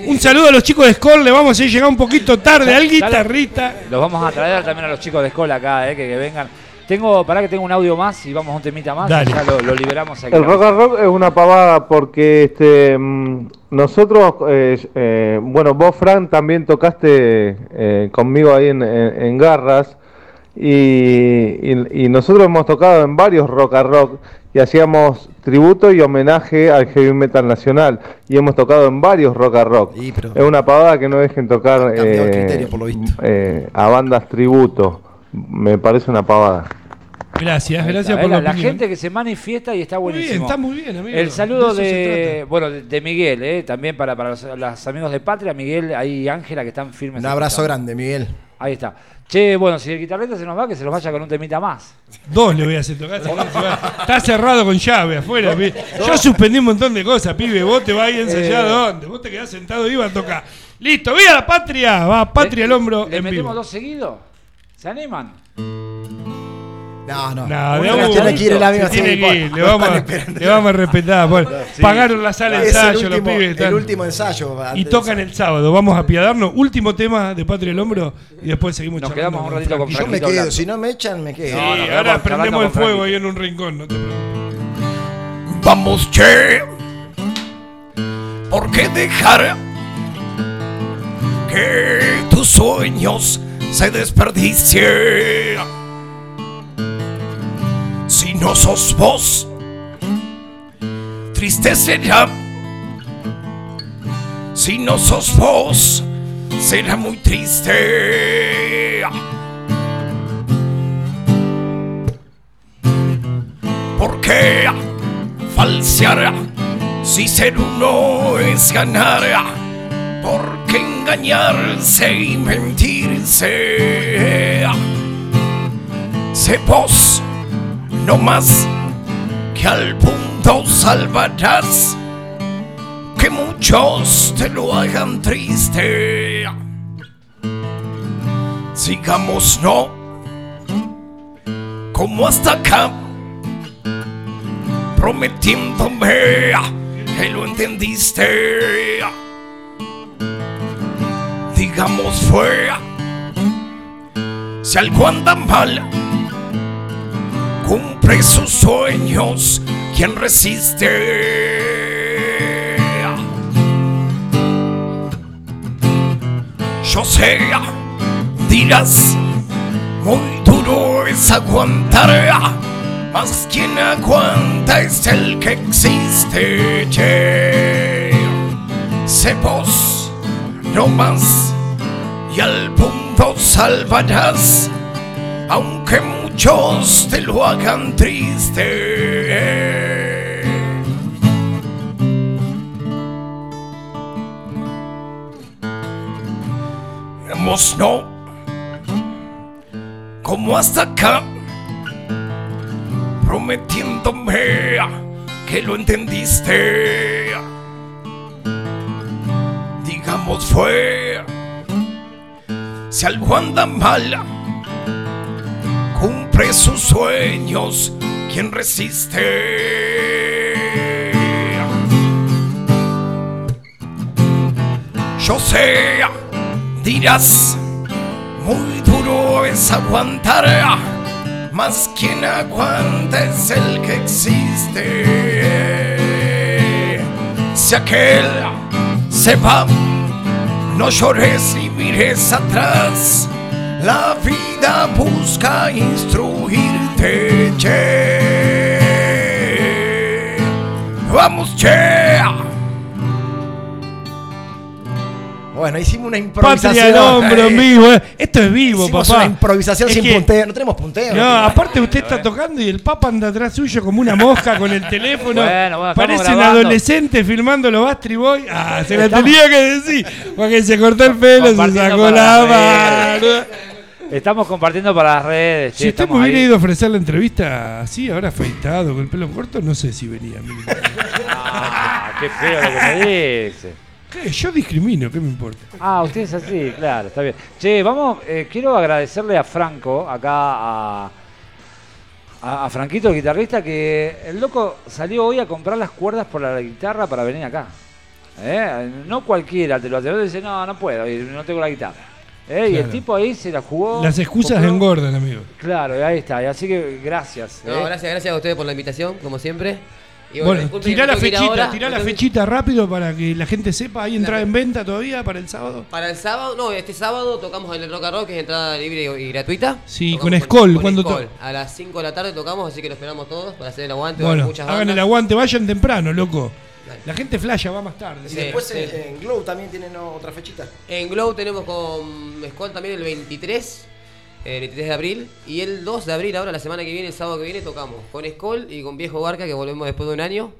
Un saludo a los chicos de Skoll, le vamos a llegar un poquito tarde al guitarrista. Los vamos a traer también a los chicos de escuela acá, eh, que, que vengan. Tengo, para que tengo un audio más y vamos a un temita más. Dale. Ya lo, lo liberamos aquí. El rock and roll es una pavada porque este mm, nosotros, eh, eh, bueno, vos Fran también tocaste eh, conmigo ahí en, en- en Garras y, y- y nosotros hemos tocado en varios rock and rock y hacíamos tributo y homenaje al heavy metal nacional y hemos tocado en varios rock and rock. Es una pavada que no dejen tocar eh, criterio, por lo visto. eh, a bandas tributo. Me parece una pavada. Gracias, gracias está, por eh, la, la, gente que se manifiesta y está Muy bien, buenísimo. está muy bien, amigo. El saludo De de, bueno, de, Miguel, eh, también para, para los, los amigos de Patria, Miguel ahí Ángela que están firmes. Un abrazo grande, Miguel. Ahí está. Che, bueno, si el guitarrista se nos va, que se los vaya con un temita más. Dos le voy a hacer tocar. se va-. Está cerrado con llave afuera. Yo suspendí un montón de cosas, pibe. Vos te vas a ensayar Eh. dónde. Vos te quedás sentado y vas a tocar. Listo, viva la patria. Va, patria al hombro ¿Le en metemos vivo. dos seguidos? ¿Se animan? No, no. No, de tiene que ir el amigo Se tiene que ir, le lo vamos, a- esperando. le vamos a respetar. Bueno, Pagaron la sala de el ensayo, los último, pibes. están- el último ensayo. y tocan ensayo. el sábado. Vamos a piadarnos. Último tema de Patria al hombro y después seguimos Nos charlando quedamos un ratito con. Yo me quedo, hablando. si no me echan, me quedo. Sí, No, quedamos ahora prendemos el fuego ahí en un rincón. No te preocupes. Vamos, che. ¿Por qué dejar que tus sueños se desperdicien? No sos vos, triste será. Si no sos vos, será muy triste. ¿Por qué falsear si ser uno es ganar? ¿Por qué engañarse y mentirse? Sé vos, no más, que al punto salvarás que muchos te lo hagan triste. Sigamos, no, como hasta acá, prometiéndome que lo entendiste. Digamos, fue, si algo anda mal, cumple sus sueños, quien resiste. Yo sé, dirás, muy duro es aguantar, mas quien aguanta es el que existe. Yeah. Sé vos, no más, y al punto salvarás, aunque muchos te lo hagan triste. No, como hasta acá, prometiéndome que lo entendiste. Digamos fue, si algo anda mal, sus sueños, quien resiste. Yo sé, dirás, muy duro es aguantar, mas quien aguanta es el que existe. Si aquel se va, no llores ni mires atrás. La vida busca instruirte. che. Vamos, che. Bueno, hicimos una Patria improvisación. al hombro, en vivo. eh. Esto es vivo, Hicimos papá. una improvisación Es sin que- punteo. No tenemos punteo. No, aparte usted está tocando y el papa anda atrás suyo como una mosca con el teléfono. Bueno, bueno, Parece un adolescente filmando los Bastry Boy. Ah, se la tenía que decir. Porque se cortó el pelo, se sacó la mano. Estamos compartiendo para las redes. che, Si usted me hubiera ahí. ido a ofrecer la entrevista así, ahora afeitado, con el pelo corto, no sé si venía. Ah, qué feo lo que me dice. ¿Qué? Yo discrimino, ¿qué me importa? Ah, usted es así, claro, está bien. Che, vamos, eh, quiero agradecerle a Franco, acá a, a, a Franquito, el guitarrista, que el loco salió hoy a comprar las cuerdas por la guitarra para venir acá. ¿Eh? No cualquiera te lo hace, dice, no, no puedo, no tengo la guitarra. ¿Eh? Y el tipo ahí se la jugó. Las excusas compró- engordan, amigo. Claro, y ahí está, y así que gracias. No, gracias, gracias a ustedes por la invitación, como siempre. Y Bueno, tirá la fechita, ahora. tirá la fechita rápido para que la gente sepa. ¿Hay entrada en venta todavía para el sábado? Para el sábado, no, este sábado tocamos en el Rock and Roll, que es entrada libre y gratuita. Sí, Tocamos con Skoll, con ¿cuándo Skoll. to- A las 5 de la tarde tocamos, así que lo esperamos todos para hacer el aguante. Bueno, muchas hagan bandas. el aguante, vayan temprano, loco. Dale. La gente flasha, va más tarde. Y Sí. después sí. en, en Glow también tienen otra fechita. En Glow tenemos con Skull también el 23, el 23 de abril. Y el 2 de abril, ahora la semana que viene, el sábado que viene, tocamos con Skull y con Viejo Barca, que volvemos después de un año.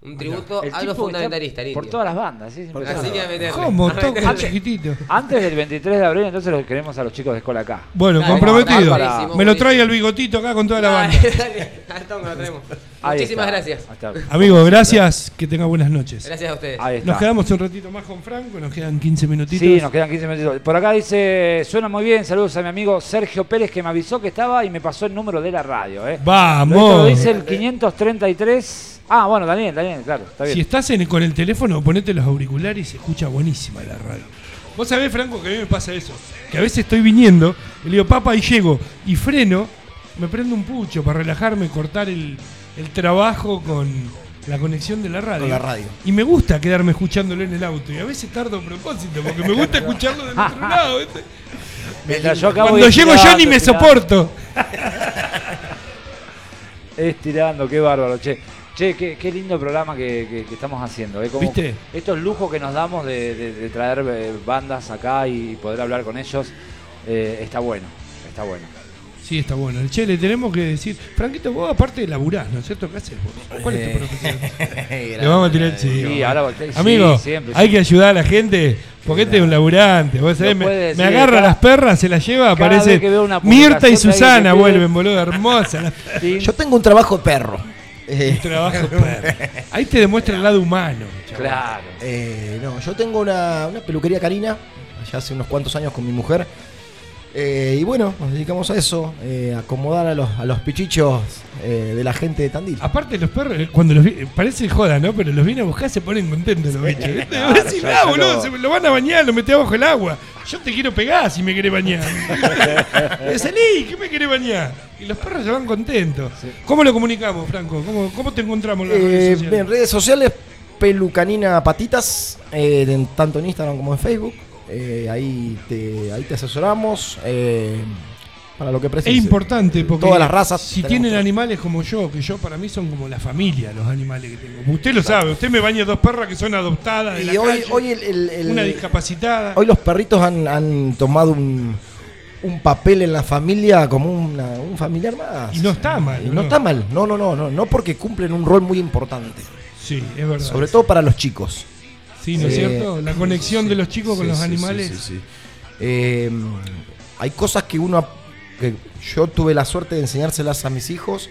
Un tributo a los fundamentalistas. Por todas las bandas, sí. Así que a meterle. ¿Cómo? Toca chiquitito. Antes del 23 de abril, entonces los queremos a los chicos de escuela acá. Bueno, Dale, comprometido. Me lo trae el bigotito acá con toda la Dale, banda. dale, al tongo lo tenemos. Ahí Muchísimas está. gracias. Ahí está. Amigo, gracias. Que tenga buenas noches. Gracias a ustedes. Ahí está. Nos quedamos un ratito más con Franco, nos quedan 15 minutitos. Sí, nos quedan 15 minutitos. Por acá dice, suena muy bien, saludos a mi amigo Sergio Pérez que me avisó que estaba y me pasó el número de la radio. ¿eh? Lo Vamos. dice el 533. Ah, bueno, Daniel, Daniel, claro, está bien. Si estás en- con el teléfono, ponete los auriculares y se escucha buenísima la radio. Vos sabés, Franco, que a mí me pasa eso. Que a veces estoy viniendo, y le digo, papá, y llego, y freno, me prendo un pucho para relajarme, cortar el, el trabajo con, la conexión de la radio. Con la radio. Y me gusta quedarme escuchándolo en el auto. Y a veces tardo a propósito, porque me gusta escucharlo del otro lado. ¿viste? Mientras yo acabo Cuando de llego yo ni me estirando, soporto. Estirando, qué bárbaro, che. Che, qué, qué lindo programa que, que- que estamos haciendo. ¿eh? Como ¿Viste? Estos lujos que nos damos de, de- de traer eh, bandas acá y poder hablar con ellos, eh, está bueno, está bueno. Sí, está bueno. Che, le tenemos que decir. Franquito, vos aparte de laburás, ¿no es cierto? ¿Qué haces vos? ¿Cuál es tu Eh, profesión? Le vamos a tirar. Sí, Sí, ahora sí, Amigo, siempre, hay siempre. que ayudar a la gente. Porque este es un laburante. Vos sabés, me, agarra cada- las perras, se las lleva, aparece. Mirta y de Susana vuelven, boludo, hermosas. Sí, Yo tengo un trabajo de perro. Eh, Un trabajo perro. Ahí te demuestra el lado humano. chaval. claro. eh, no, yo tengo una, una peluquería canina, ya hace unos cuantos años con mi mujer. Eh, y bueno, nos dedicamos a eso, eh, a acomodar a los, a los pichichos eh, de la gente de Tandil. Aparte los perros, eh, cuando los vi- parece joda, ¿no? Pero los viene a buscar se ponen contentos los bichos. "Ah, boludo, lo- se lo van a bañar, lo metés abajo el agua. Yo te quiero pegar si me querés bañar. Salí, ¿qué me querés bañar? Y los perros se van contentos. ¿Cómo lo comunicamos, Franco? ¿Cómo, cómo te encontramos en las Eh, redes sociales? bien, redes sociales, Pelucanina Patitas, eh, en- tanto en Instagram como en Facebook. Eh, ahí, te, ahí te asesoramos eh, para lo que Es precises. importante porque Todas las razas si tienen todo. animales como yo, que yo para mí son como la familia los animales que tengo. Usted lo sabe, usted me baña dos perras que son adoptadas de Y la hoy, calle, hoy, el- el- el- una discapacitada. hoy los perritos han, han tomado un, un papel en la familia como una- un familiar más. Y no está mal, Y ¿no? no está mal, no, no, no, no, no porque cumplen un rol muy importante, Sí, es verdad. sobre todo para los chicos. Sí, ¿no es Eh, cierto? La conexión sí, de los chicos con los animales. sí, sí, sí. Eh, hay cosas que uno, que yo tuve la suerte de enseñárselas a mis hijos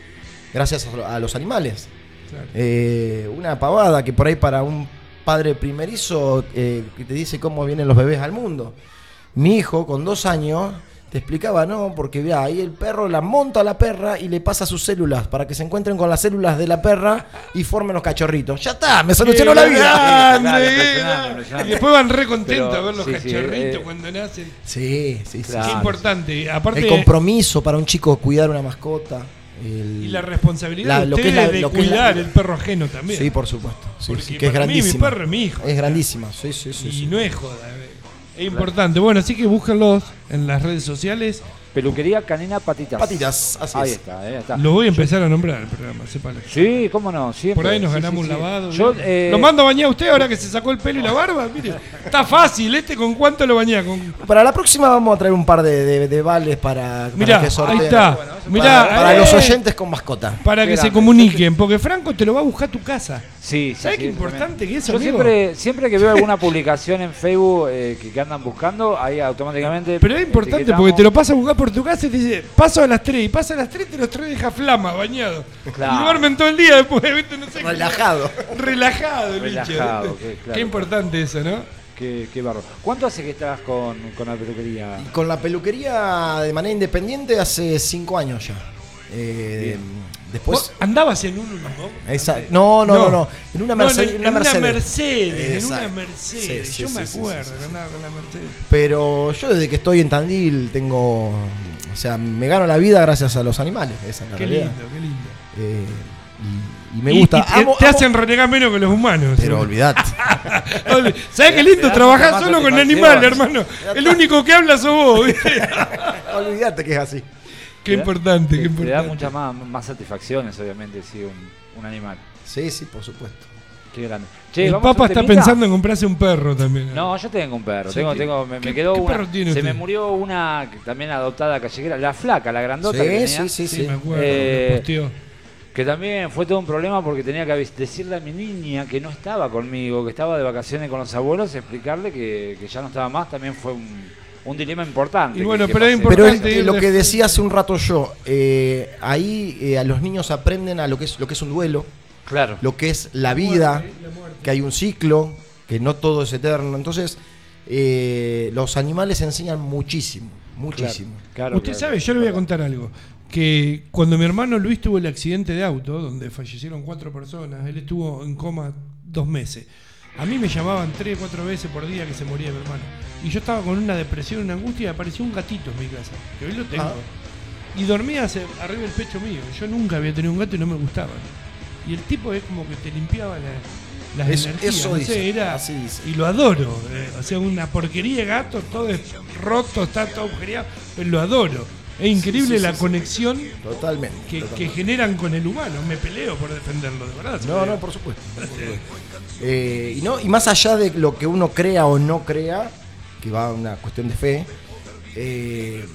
gracias a, a los animales. Claro. Eh, una pavada que por ahí para un padre primerizo eh, que te dice cómo vienen los bebés al mundo. Mi hijo con dos años te explicaba, no, porque vea, ahí el perro la monta a la perra y le pasa sus células para que se encuentren con las células de la perra y formen los cachorritos. Ya está, me solucionó la vida. Grande, eh. Y después van re contentos Pero, a ver los sí, sí, cachorritos eh, cuando nacen. Sí, sí, sí. Claro. Qué importante. Aparte, El compromiso para un chico cuidar una mascota. el- y la responsabilidad La- de lo que es la- de lo que es la- cuidar el perro ajeno también. Sí, por supuesto. Sí, Porque sí, que es para mí mi grandísima. perro es mi hijo. Es grandísima, sí, sí, sí. y sí. no es joda. Es importante. Bueno, así que búsquenlos en las redes sociales. Peluquería Canina Patitas. Patitas, así Ahí es. está, ahí está. Lo voy a empezar a nombrar el programa, sépalo. Sí, cómo no, siempre. Por ahí nos Sí, ganamos sí, un sí. lavado. Yo, eh, Lo mando a bañar a usted ahora que se sacó el pelo y la barba. Mire, está fácil. ¿Este con cuánto lo bañá? Con... Para la próxima vamos a traer un par de, de- de vales para, Mirá, para que sorteen. ahí está. Para- Mirá, para, eh, los oyentes con mascota. Para que se comuniquen, porque Franco te lo va a buscar a tu casa. Sí, sí, ¿Sabes sí, qué importante que es, Yo amigo? siempre, siempre que veo alguna publicación en Facebook eh, que, que andan buscando, ahí automáticamente. Pero es importante porque te lo pasa a buscar por tu casa y te dice, paso a las 3 y pasa a las 3 te los trae deja flama, bañado. Claro. Y duermen todo el día después, ¿viste? No sé qué- Relajado. Relajado, el bicho, Relajado, ¿viste? qué- claro. Qué importante eso, ¿no? Qué, qué barro. ¿Cuánto hace que estás con, con la peluquería? Con la peluquería de manera independiente hace cinco años ya. Eh, después. Andabas en un ¿no? Esa- no, no, no, no. En una, No, Mercedes, en, una en una Mercedes. Mercedes, en una Exacto. Mercedes. Sí, sí, Yo me sí, acuerdo andaba con la Mercedes. Pero yo desde que estoy en Tandil tengo. O sea, me gano la vida gracias a los animales. Esa Qué realidad. lindo, qué lindo. Eh, y, y me Y- gusta. y te, Amo- te amo- hacen renegar menos que los humanos. Pero olvidate. ¿Sabes qué lindo trabajar solo con animales, hermano? El único que habla sos vos, ¿viste? olvidate que es así. Qué Te da- importante, te- qué Te da importante. muchas más, más satisfacciones, obviamente, si un, un animal. Sí, sí, por supuesto. Qué grande. Che, El ¿vamos a Papa está temita? pensando en comprarse un perro también. No, yo tengo un perro. Sí, tengo, ¿qué- tengo, me, me qué- quedó qué una. perro tiene se usted? me murió una también adoptada callejera, la flaca, la grandota Sí, que tenía. sí, sí, Sí, sí. me acuerdo, Eh. Que también fue todo un problema porque tenía que decirle a mi niña que no estaba conmigo, que estaba de vacaciones con los abuelos, explicarle que, que ya no estaba más, también fue un, un dilema importante. Y bueno, que pero es. Pero Importante lo que frente. decía hace un rato yo, eh, ahí eh, a los niños aprenden a lo que es lo que es un duelo, Claro. lo que es la vida, que hay un ciclo, que no todo es eterno. Entonces, eh, los animales enseñan muchísimo, muchísimo. Claro, Usted claro. sabe, yo le voy a contar algo. Que cuando mi hermano Luis tuvo el accidente de auto, donde fallecieron cuatro personas, él estuvo en coma dos meses. A mí me llamaban tres, cuatro veces por día que se moría mi hermano. Y yo estaba con una depresión, una angustia, y apareció un gatito en mi casa, que hoy lo tengo. Ah. Y dormía arriba del pecho mío. Yo nunca había tenido un gato y no me gustaba. y el tipo es como que te limpiaba la- las energías. eso no dice, era, así dice. y lo adoro. eh, o sea, una porquería de gato, todo es roto, está todo agujereado, pero lo adoro. Es increíble sí, la sí. conexión Totalmente. que, totalmente. que generan con el humano. Me peleo por defenderlo, de verdad. No, no, por supuesto. por supuesto. Eh, y, no, y más allá de lo que uno crea o no crea, que va a una cuestión de fe, eh,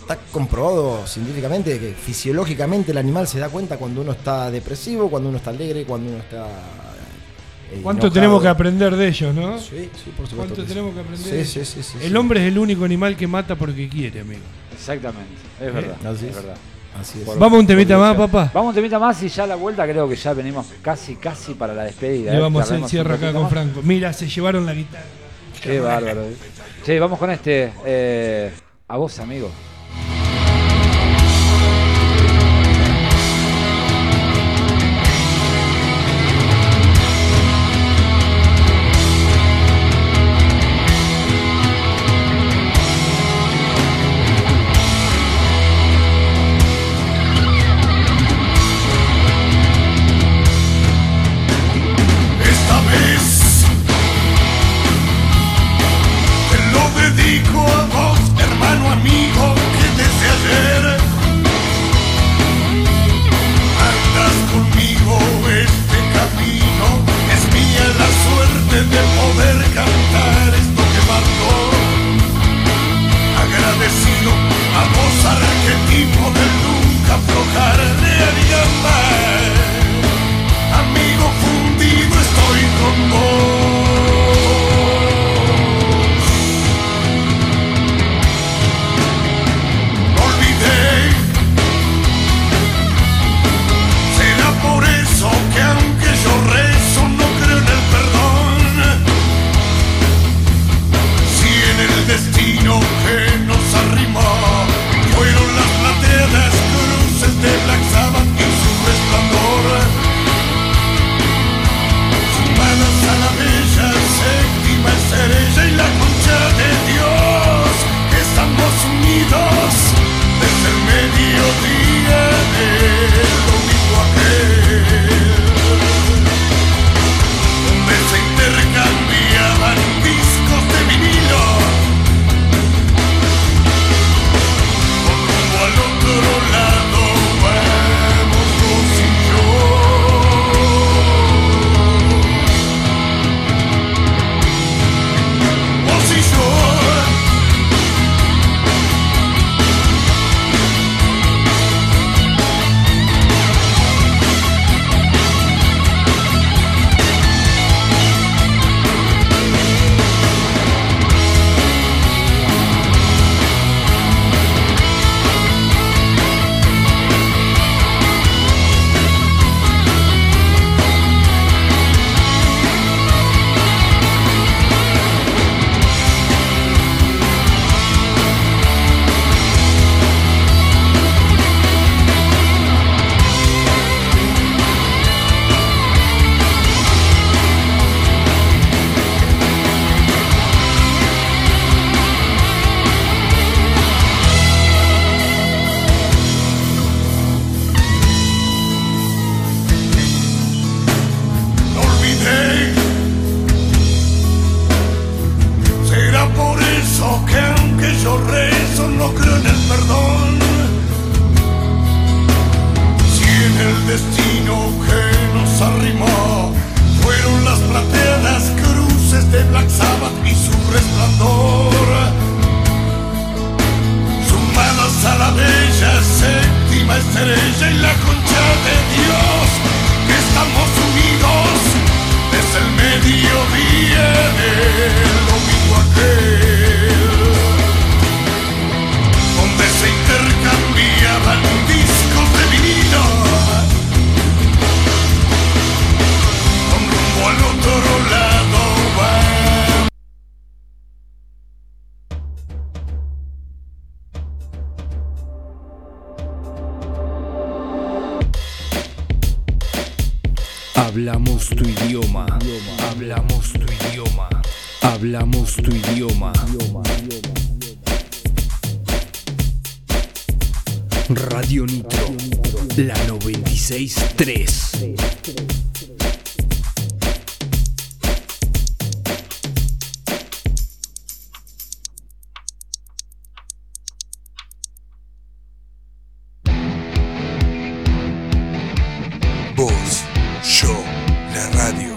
está comprobado científicamente que fisiológicamente el animal se da cuenta cuando uno está depresivo, cuando uno está alegre, cuando uno está. eh, ¿Cuánto enojado. tenemos que aprender de ellos, no? Sí, sí, por supuesto. ¿Cuánto que sí. tenemos que aprender? Sí, sí, sí. sí, el hombre es el único animal que mata porque quiere, amigo. Exactamente, es verdad. Así es es. verdad. Así es. Por- Vamos a un temita más, papá. Vamos un temita más y ya a la vuelta creo que ya venimos casi, casi para la despedida. Le ¿eh? vamos a hacer Charlemos cierre acá con más. Franco. Mira, se llevaron la guitarra. Qué bárbaro. ¿eh? Che, vamos con este. eh, a vos, amigo. Tu idioma. Radio Nitro, la 963. Vos, yo, la radio.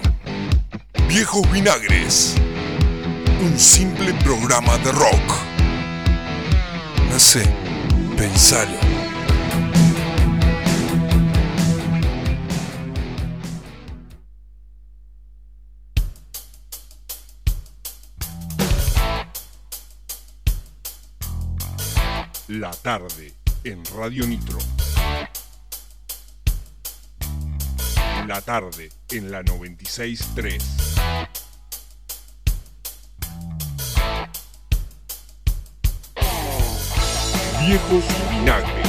Viejos Vinagres. Un simple programa de rock. No sé, pensalo. La tarde en Radio Nitro. La tarde en la 96.3. Viejos vinagres.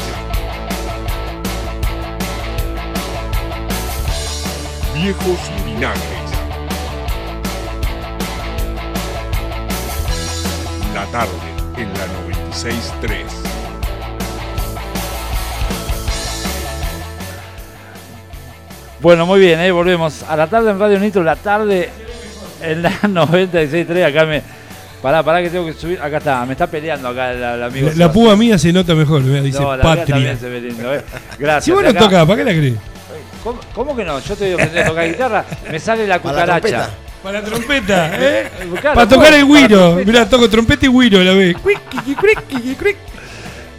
Viejos vinagres. La tarde en la 96.3. Bueno, muy bien, ¿eh? volvemos a la tarde en Radio Nitro, la tarde en la 96.3. Acá me. Pará, pará que tengo que subir. Acá está, me está peleando acá el, el amigo. La, la púa mía se nota mejor, vea, dice No, la patria. también se ve lindo, ¿eh? Gracias. Si vos no tocás, ¿para qué la crees? ¿Cómo, cómo que no? Yo estoy aprendiendo a tocar guitarra, me sale la cucaracha. Para la trompeta, ¿eh? Claro, Para tocar el trompeta. Mirá, toco trompeta y güiro a la vez.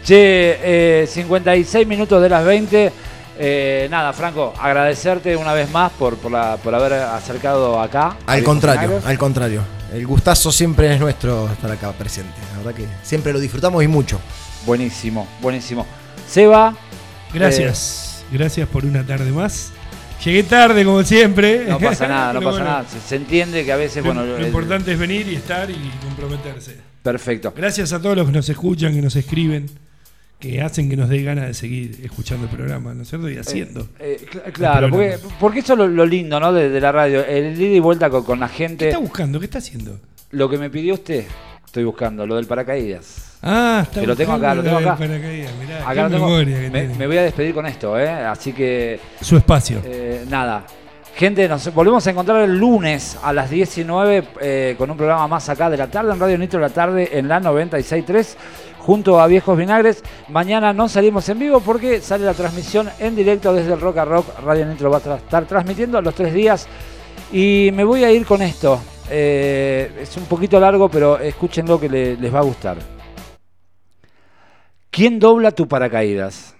Che, eh, 56 minutos de las 20. Eh, nada, Franco, agradecerte una vez más por, por, la- por haber acercado acá. Al contrario, al contrario. El gustazo siempre es nuestro estar acá presente. La verdad que siempre lo disfrutamos y mucho. Buenísimo, buenísimo. Seba. Gracias. Gracias por una tarde más. Llegué tarde, como siempre. eh, no pasa nada, no pasa bueno, nada. Se, se entiende que a veces, Lo, bueno. lo el- importante es venir y estar y comprometerse. Perfecto. Gracias a todos los que nos escuchan, que nos escriben, que hacen que nos dé ganas de seguir escuchando el programa, ¿no es cierto? Y haciendo. Eh, cl- claro, porque, eso es lo, lo lindo, ¿no? De, de la radio. El ida y vuelta con, con la ¿Qué gente. está buscando? ¿Qué está haciendo? Lo que me pidió usted, estoy buscando, lo del paracaídas. Ah, está Que lo tengo acá, lo tengo acá. mirá, Acá qué lo tengo. Me, me voy a despedir con esto, ¿eh? Así que, Su espacio. eh, nada. Gente, nos volvemos a encontrar el lunes a las 19 eh, con un programa más acá de la tarde en Radio Nitro de la tarde en la 96.3 junto a Viejos Vinagres. Mañana no salimos en vivo porque sale la transmisión en directo desde el Rock a Rock. Radio Nitro va a estar transmitiendo los tres días. Y me voy a ir con esto. Eh, es un poquito largo, pero escúchenlo que le- les va a gustar. ¿Quién dobla tu paracaídas?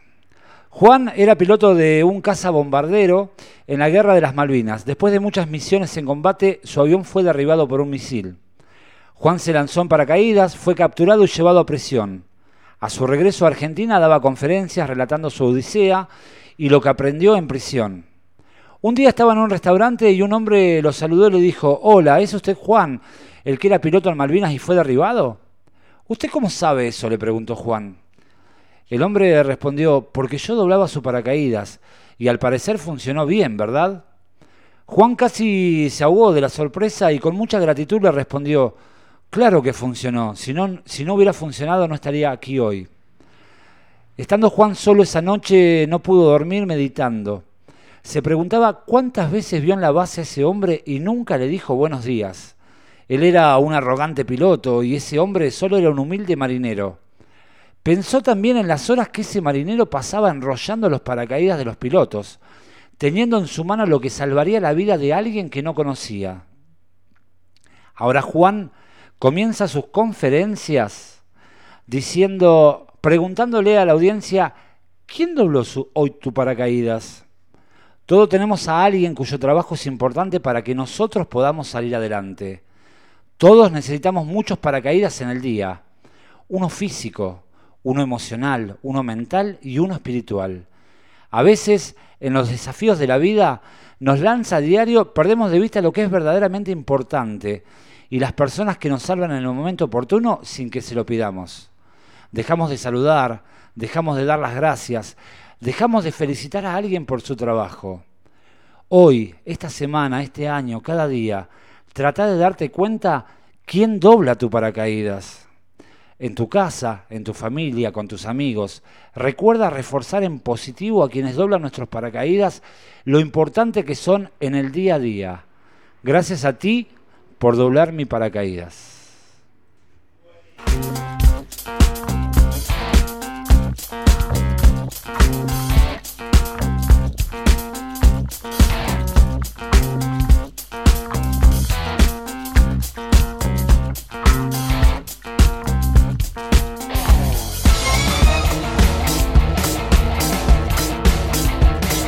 Juan era piloto de un cazabombardero en la Guerra de las Malvinas. Después de muchas misiones en combate, su avión fue derribado por un misil. Juan se lanzó en paracaídas, fue capturado y llevado a prisión. A su regreso a Argentina daba conferencias relatando su odisea y lo que aprendió en prisión. Un día estaba en un restaurante y un hombre lo saludó y le dijo, Hola, ¿es usted Juan, el que era piloto en Malvinas y fue derribado? ¿Usted cómo sabe eso? le preguntó Juan. El hombre respondió, porque yo doblaba su paracaídas y al parecer funcionó bien, ¿verdad? Juan casi se ahogó de la sorpresa y con mucha gratitud le respondió, claro que funcionó, si no, si no hubiera funcionado no estaría aquí hoy. Estando Juan solo esa noche no pudo dormir meditando. Se preguntaba cuántas veces vio en la base a ese hombre y nunca le dijo buenos días. Él era un arrogante piloto y ese hombre solo era un humilde marinero. Pensó también en las horas que ese marinero pasaba enrollando los paracaídas de los pilotos, teniendo en su mano lo que salvaría la vida de alguien que no conocía. Ahora Juan comienza sus conferencias diciendo, preguntándole a la audiencia, ¿quién dobló su- hoy tu paracaídas? Todos tenemos a alguien cuyo trabajo es importante para que nosotros podamos salir adelante. Todos necesitamos muchos paracaídas en el día. Uno físico, uno emocional, uno mental y uno espiritual. A veces, en los desafíos de la vida, nos lanza a diario, perdemos de vista lo que es verdaderamente importante y las personas que nos salvan en el momento oportuno sin que se lo pidamos. Dejamos de saludar, dejamos de dar las gracias, dejamos de felicitar a alguien por su trabajo. Hoy, esta semana, este año, cada día, trata de darte cuenta quién dobla tu paracaídas. en tu casa, en tu familia, con tus amigos. Recuerda reforzar en positivo a quienes doblan nuestros paracaídas lo importante que son en el día a día. Gracias a ti por doblar mi paracaídas.